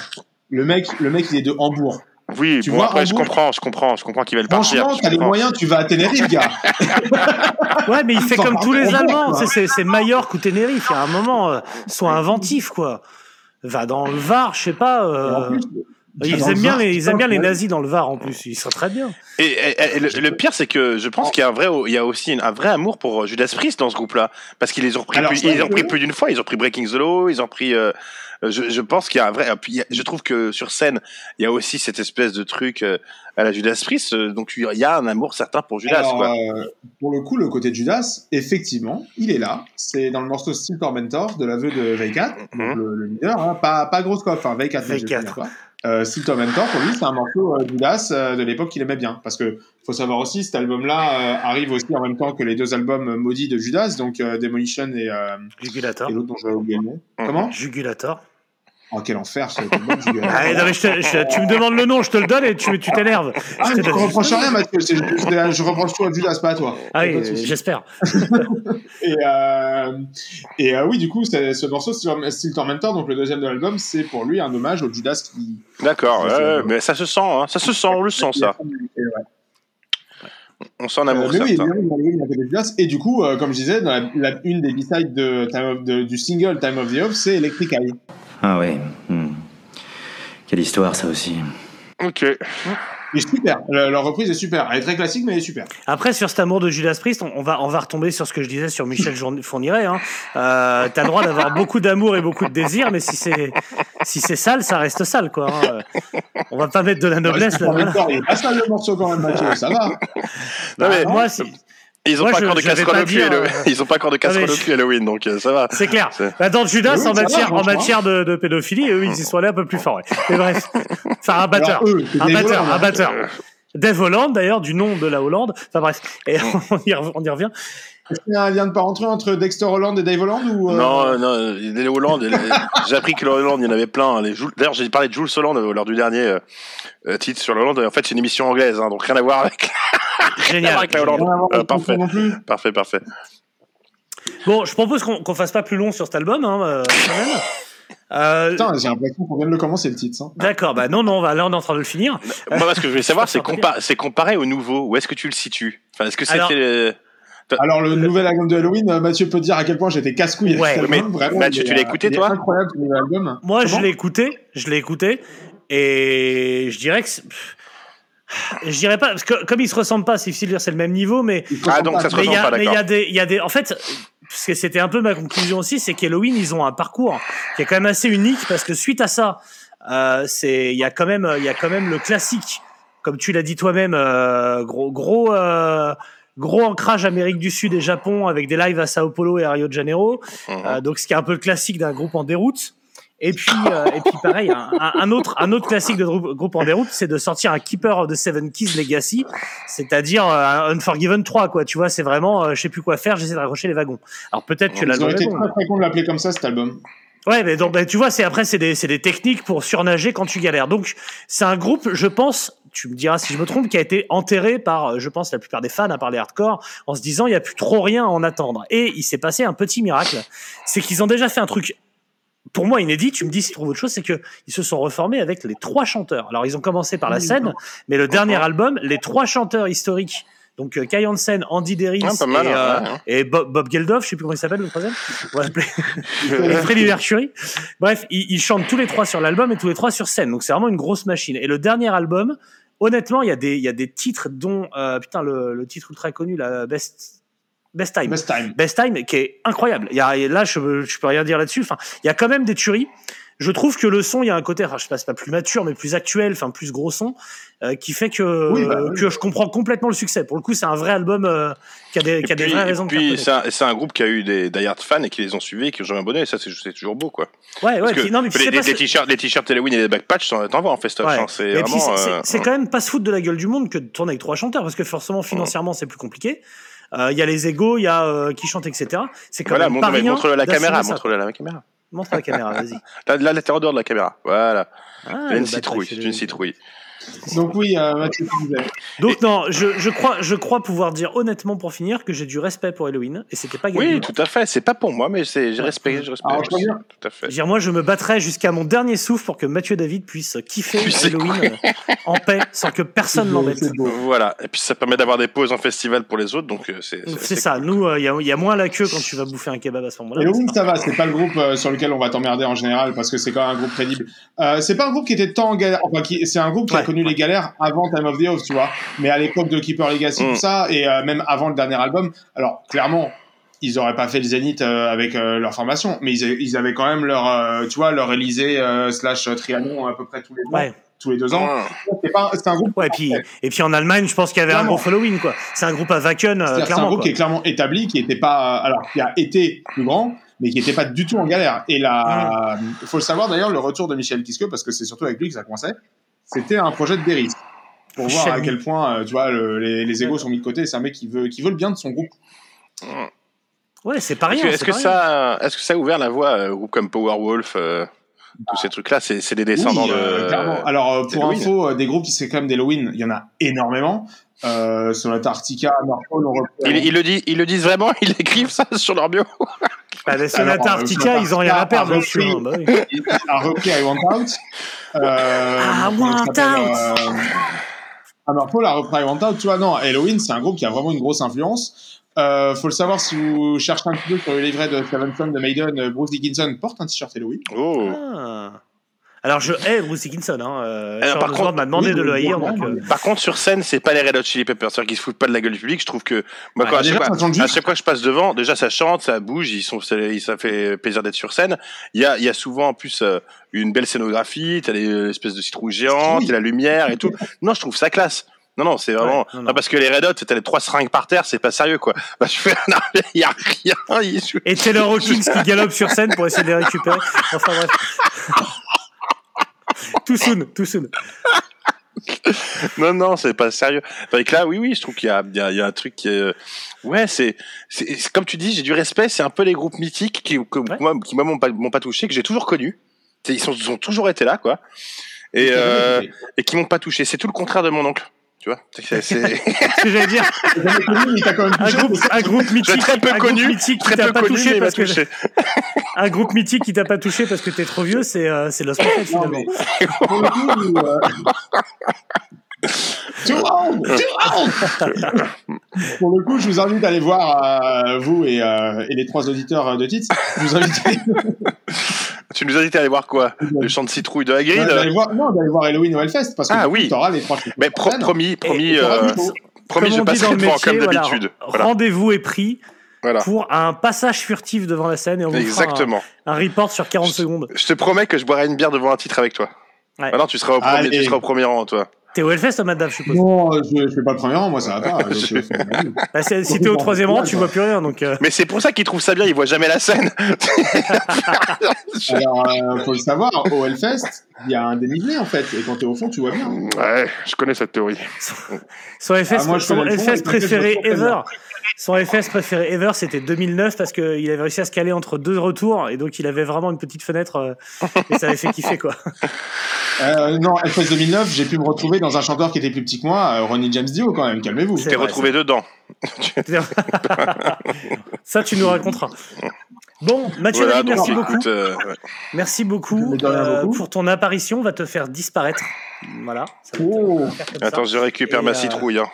le mec, le mec, il est de Hambourg. oui, tu bon vois, après, je comprends, je comprends, je comprends qu'il va le partir. Franchement, t'as les moyens, tu vas à Tenerife, gars. [laughs] Ouais, mais il fait comme tous les Allemands. C'est Majorque ou Tenerife. Il y a un moment, euh, sois inventif, quoi. Va dans le Var, je sais pas. Euh, plus, Ils aiment bien Var, les, ils aiment bien les nazis dans le Var en plus. Ils sont très bien. Et, et- et le, le pire, c'est que je pense qu'il y a un vrai, il y a aussi un vrai amour pour euh, Judas Priest dans ce groupe-là, parce qu'ils les ont repris, Alors, plus, ils ont pris plus d'une fois. Ils ont pris Breaking the Law, ils ont pris. euh, je, je pense qu'il y a un vrai. Puis je trouve que sur scène, il y a aussi cette espèce de truc euh, à la Judas Priest. euh, donc il y a un amour certain pour Judas. Alors, quoi. euh, pour le coup, le côté de Judas, effectivement, il est là. C'est dans le morceau Steel Tormentor de l'aveu de V4, Mhm. donc le, le leader. Hein, pas, pas grosse coffre, hein, V4. mais je le V4. Euh, Steel Tormentor, pour lui, c'est un morceau euh, Judas euh, de l'époque qu'il aimait bien. Parce que faut savoir aussi, cet album-là euh, arrive aussi en même temps que les deux albums maudits de Judas, donc Demolition et, Jugulator. et l'autre dont je vais oublier le nom. Comment? Jugulator. Oh, quel enfer. [laughs] Ah, je je- tu me demandes le nom, je te le donne et tu tu t'énerves. Ah, Je je donne- reproche rien, Mathieu. c'est- Je, je reproche tout à Judas, pas à toi. Ah oui, j'espère. [laughs] Et, euh, et euh, oui, du coup, ce morceau, Steel Steel Tormentor, donc le deuxième de l'album, c'est pour lui un hommage au Judas qui. D'accord, mais ça se sent, hein, ça se sent, on le sent ça. On sent un amour Euh, oui. Et du coup, euh, comme je disais, dans la, la- une des B-sides de, Time of- de- du single Time of the Off, c'est Electric Eye. Ah oui. hmm. Quelle histoire, ça aussi. Ok. Et super, Le- leur reprise est super. Elle est très classique, mais elle est super. Après, sur cet amour de Judas Priest, on, on va, on va retomber sur ce que je disais sur Michel [laughs] Fourniret. Hein. Euh, T'as le droit d'avoir beaucoup d'amour et beaucoup de désir, mais si c'est si c'est sale, ça reste sale, quoi. hein. Euh, On va pas mettre de la noblesse là. En même temps, il est pas sale le morceau quand même, Mathieu, ça va. Non, mais moi, si- ils ont moi, pas je- encore de casserole pas au cul, dire, Hallow- [laughs] ils ont pas encore de casserole mais au je- cul Halloween, donc euh, ça va. [laughs] C'est clair. Bah, dans Judas, Oui, en va, matière, en franchement. matière de, de pédophilie, eux, ils y sont allés un peu plus fort. Ouais. Mais bref, [laughs] enfin un batteur, Alors, eux, c'est un batteur, un batteur. Dave Holland, d'ailleurs, du nom de la Hollande. Enfin bref, et on y, on y revient. Est-ce qu'il y a un lien de parenté entre Dexter Holland et Dave Holland ou, euh, Non, non, les Hollande, les- j'ai appris que le Hollande, il y en avait plein. hein, Les Jules- D'ailleurs, j'ai parlé de Jules Holland euh, lors du dernier euh, titre sur le Hollande. En fait, c'est une émission anglaise, hein, donc rien à voir avec, Génial. avec la Hollande. Euh, parfait, parfait, parfait. Bon, je propose qu'on qu'on fasse pas plus long sur cet album, hein, euh, quand même. Euh, Putain, j'ai l'impression qu'on vient de le commencer le titre. hein. D'accord, bah non, non, on va, là on est en train de le finir. Moi, ce que je voulais savoir, c'est [laughs] compa- comparé au nouveau. Où est-ce que tu le situes? Enfin, est-ce que c'était Alors- euh, Alors, le, nouvel album de Halloween, euh, Mathieu peut dire à quel point j'étais casse-couille Ouais, mais album. Vraiment, Mathieu, il tu l'as euh, écouté, toi? incroyable ce nouvel album. Moi, je Comment l'ai écouté, je l'ai écouté, et je dirais que. c'est- Je dirais pas, parce que comme ils se ressemblent pas, c'est difficile de dire c'est le même niveau, mais Il se Ah, ressemble donc pas. ça se mais il y, ressemble a- pas, mais il y a des, il y a des, en fait, parce que c'était un peu ma conclusion aussi, c'est qu'Halloween ils ont un parcours qui est quand même assez unique parce que suite à ça, euh, c'est, il y a quand même, il y a quand même le classique, comme tu l'as dit toi-même, euh, gros, gros, euh, gros ancrage Amérique du Sud et Japon avec des lives à Sao Paulo et à Rio de Janeiro, Mhm. euh, donc ce qui est un peu le classique d'un groupe en déroute. Et puis, euh, et puis pareil, un, autre, un autre classique de groupe, en déroute, c'est de sortir un Keeper of the Seven Keys Legacy, c'est-à-dire euh, un Unforgiven 3, quoi. Tu vois, c'est vraiment, euh, je sais plus quoi faire, j'essaie de raccrocher les wagons. Alors peut-être que Ils ont été très très cons de l'appeler comme ça cet album. Ouais, mais donc, bah, tu vois, c'est après, c'est des, c'est des techniques pour surnager quand tu galères. Donc, c'est un groupe, je pense, tu me diras si je me trompe, qui a été enterré par, euh, je pense, la plupart des fans, à part les hardcore, en se disant, il n'y a plus trop rien à en attendre. Et il s'est passé un petit miracle. C'est qu'ils ont déjà fait un truc pour moi inédit, tu me dis si tu trouves autre chose, c'est que ils se sont reformés avec les trois chanteurs. Alors ils ont commencé par la scène, mais le dernier album, les trois chanteurs historiques, donc euh, Kai Hansen, Andy Deris Ah, mal, et, euh, ouais, ouais. et Bob, Bob Geldof, je sais plus comment il s'appelle le troisième, on va l'appeler [laughs] et Freddie Mercury. Bref, ils, ils chantent tous les trois sur l'album et tous les trois sur scène, donc c'est vraiment une grosse machine. Et le dernier album, honnêtement, il y a des il y a des titres dont euh, putain le, le titre ultra connu, la Best Best Time. Best time. Best Time qui est incroyable. Il y a, et là, je, je peux rien dire là-dessus. Enfin, il y a quand même des tueries. Je trouve que le son, il y a un côté, enfin, je sais pas, plus mature, mais plus actuel, enfin plus gros son, euh, qui fait que Oui, bah, oui. que je comprends complètement le succès. Pour le coup, c'est un vrai album euh, qui a des, qui a Et des puis, vraies et raisons de puis c'est un, c'est un groupe qui a eu des die fans et qui les ont suivis et qui ont jamais abonné. Et ça, c'est toujours beau, quoi. Ouais, ouais. Parce puis- non, mais puis les, t-shirts, les t-shirts Halloween et les backpatchs, t'en t'en vois en festoche. Ouais. hein. C'est Et puis, vraiment. c'est- euh, c'est c'est quand même pas se foutre de la gueule du monde que de tourner avec trois chanteurs, parce que forcément, financièrement, c'est plus compliqué. Euh, Il y a les égos, il y a euh, qui chante, etc. C'est quand Voilà, même pas montre, rien. montre la caméra, montre la caméra. Montre la caméra, vas-y. [laughs] Là, là, t'es en dehors de la caméra. Voilà. Ah, une le citrouille, c'est une citrouille. Donc oui, euh, Mathieu, tu disais. Donc non, je, je crois, je crois pouvoir dire honnêtement pour finir que j'ai du respect pour Halloween et c'était pas gagné. Oui, tout à fait. C'est pas pour moi, mais c'est, j'ai respect, je respecte. Alors, je reviens. Tout à fait. Dire, moi, je me battrai jusqu'à mon dernier souffle pour que Mathieu David puisse kiffer Halloween euh, en paix sans que personne l'embête. Voilà. Et puis ça permet d'avoir des pauses en festival pour les autres, donc euh, c'est. C'est ça. Nous, il y, a, y a moins la queue quand tu vas bouffer un kebab à ce moment-là. Halloween, ça va, c'est pas le groupe euh, sur lequel on va t'emmerder en général parce que c'est quand même un groupe crédible. Euh, c'est pas un groupe qui était tant en galère, enfin, qui, c'est un groupe qui a Ouais, connu les galères avant Time of the Oath, tu vois. Mais à l'époque de Keeper Legacy, Mm. tout ça, et euh, même avant le dernier album, alors clairement, ils auraient pas fait le Zénith euh, avec euh, leur formation, mais ils, ils avaient quand même leur, euh, tu vois, leur Élysée euh, slash Trianon à peu près tous les Ouais. tous les deux ans. Ouais. C'est pas, c'est un groupe. Ouais, et puis, et puis en Allemagne, je pense qu'il y avait un gros Halloween, quoi. C'est un groupe à Wacken, euh, C'est un clairement. groupe quoi. qui est clairement établi, qui était pas, alors qui a été plus grand, mais qui n'était pas du tout en galère. Et là, il faut le savoir d'ailleurs, le retour de Michel Kiske, parce que c'est surtout avec lui que ça commençait, c'était un projet de Deris. Pour voir à quel point, euh, tu vois, le- les, les égos sont mis de côté. C'est un mec qui veut, qui veut le bien de son groupe. Ouais, c'est pas Est-ce rien. que, est-ce que ça, est-ce que ça a ouvert la voie à un groupe comme Powerwolf, euh, tous ces trucs-là, c'est, c'est des descendants Oui, euh, de. clairement. Alors, euh, pour info, euh, des groupes qui c'est quand même d'Halloween, il y en a énormément. Euh, Sonata Arctica, Northpole, on reprend- Ils, ils le disent, ils le disent vraiment, [laughs] ils écrivent ça sur leur bio. Bah, les Sonata Alors, euh, Arctica, ils ont rien à perdre a repris- hein, bah oui. a repris I Want Out. Euh, Ah, Want Out. euh, Hammer Paul a repris I Want Out. Tu vois, non, Halloween, c'est un groupe qui a vraiment une grosse influence. Euh, faut le savoir si vous cherchez un petit peu sur le livret de Seven Son de Maiden, euh, Bruce Dickinson porte un t-shirt Halloween. Oh. Ah. Alors, je hais Bruce Dickinson. Hein. Euh, Alors, Sean par contre, m'a demandé oui, de le haïr. donc, euh, Par contre, sur scène, c'est pas les Red Hot Chili Peppers, c'est-à-dire qu'ils se foutent pas de la gueule du public. Je trouve que moi, Ouais, quand, à, chaque fois, à chaque fois que je passe devant, déjà ça chante, ça bouge, ils sont, ça fait plaisir d'être sur scène. Il y a, il y a souvent en plus euh, une belle scénographie, t'as des espèces de citrouilles géantes, Oui. t'as la lumière et tout. [laughs] Non, je trouve ça classe. Non, non, c'est vraiment. Ouais, non, non. non, parce que les Red Hot, t'as les trois seringues par terre, c'est pas sérieux, quoi. Bah, tu fais, non, il y a rien. jouent- Et Taylor Hawkins qui galope sur scène pour essayer de les récupérer. Enfin bref. [laughs] Too soon, too soon. [laughs] Non, non, c'est pas sérieux. Que là, oui, oui, je trouve qu'il y a, il y a, il y a un truc qui est... euh, Ouais, c'est, c'est, c'est- comme tu dis, j'ai du respect. C'est un peu les groupes mythiques qui, que Ouais. moi, qui moi m'ont pas, m'ont pas touché, que j'ai toujours connu. Ils sont, ils ont toujours été là, quoi. Et, euh, et qui m'ont pas touché. C'est tout le contraire de mon oncle. Tu vois. C'est- [laughs] c'est- Ce que j'allais dire, un groupe, un groupe mythique, très peu un groupe connu, mythique qui Très t'a peu pas touché parce que [laughs] un groupe mythique qui t'a pas touché parce que t'es trop vieux, c'est euh, c'est Lost Prophet Non, finalement. [laughs] mais pour le coup, Too old, too old. Pour le coup, je vous invite à aller voir, euh, vous et, euh, et les trois auditeurs euh, de titres, je vous invite à aller, [laughs] Tu nous invites à aller voir quoi? Le chant de citrouille de Hagrid d'aller voir, non, d'aller voir Halloween au Hellfest, parce que Ah oui. t'auras les trois Mais pro- promis, promis, Et euh, promis, je passerai le devant métier, comme d'habitude. Voilà. Rendez-vous est pris Voilà. pour un passage furtif devant la scène et on vous fera Exactement. un, un report sur 40 secondes. Je te promets que je boirai une bière devant un titre avec toi. Ouais. Ah non, tu seras au premier, tu seras au premier rang, toi. T'es au Hellfest, Thomas Dave, je suppose. Non, euh, je, je fais pas le premier rang, moi ça va pas. donc, euh, Bah, si t'es au troisième rang, tu vois plus rien. Donc, euh, Mais c'est pour ça qu'il trouve ça bien, il voit jamais la scène. [laughs] Alors, euh, faut le savoir, au Hellfest, il y a un dénivelé en fait, et quand t'es au fond, tu vois bien. ouais, je connais cette théorie. son Hellfest, Ah, moi, son fond, préféré ever. Son FS préféré ever, c'était 2009 parce qu'il avait réussi à se caler entre deux retours et donc il avait vraiment une petite fenêtre euh, et ça avait fait kiffer quoi. [laughs] Euh, non, FS 2009, j'ai pu me retrouver dans un chanteur qui était plus petit que moi, euh, Ronnie James Dio quand même, calmez-vous. C'est T'es retrouvé dedans. [laughs] ça, tu nous raconteras. Bon, Mathieu Voilà, David, merci beaucoup. écoute, euh, ouais. Merci beaucoup, euh, pour ton apparition. On va te faire disparaître. Voilà. ça va te- Oh. ça va faire comme ça. Attends, je récupère Et, ma citrouille. Hein.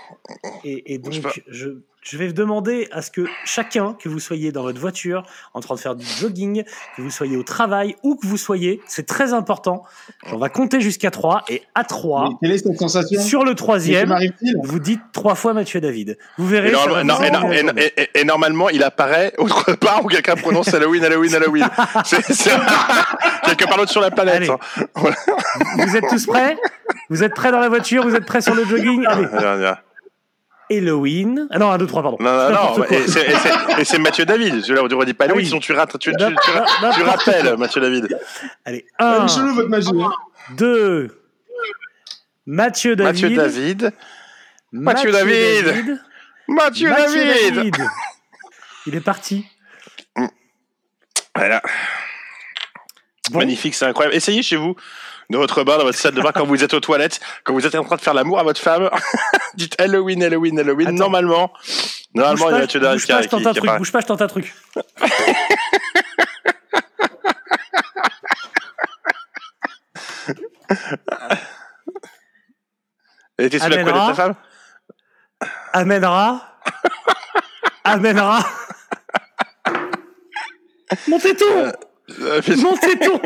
Et, donc, je, je vais demander à ce que chacun, que vous soyez dans votre voiture, en train de faire du jogging, que vous soyez au travail, où que vous soyez, c'est très important. On va compter jusqu'à 3 et à 3, Mais quelle est cette sensation? sur le troisième, vous dites trois fois Mathieu David. Vous verrez. Et, norma- non, et, normalement, il apparaît autre part où quelqu'un prononce Halloween, Halloween, Halloween. [laughs] C'est [laughs] quelque part d'autre sur la planète. Hein. [laughs] Vous êtes tous prêts? Vous êtes prêts dans la voiture? Vous êtes prêts sur le jogging? Allez, Viens, viens. Halloween. Ah non, 1, 2, 3, pardon. Non, non, [laughs] non. Et c'est- Mathieu David. Je ne redis pas Halloween, Ah oui. sinon tu, rates, tu, tu, tu, N'importe tu, tu quoi. rappelles Mathieu David. Allez, Elle 1, est chelou votre magie. hein. 2, Mathieu David. Mathieu David. Mathieu David. David. Mathieu, Mathieu David. David. Il est parti. Voilà. Bon. Magnifique, c'est incroyable. Essayez chez vous, dans votre bain, dans votre salle de bain, quand vous êtes aux toilettes, quand vous êtes en train de faire l'amour à votre femme, [laughs] dites Halloween, Halloween, Halloween. Attends. Normalement, normalement, il y a Mathieu bouge pas, je tente un truc. Bouge pas, [laughs] je tente un truc. Elle était sous la couette de ta femme Amènera. Amènera. [laughs] Mon téton Euh, fais- Mon téton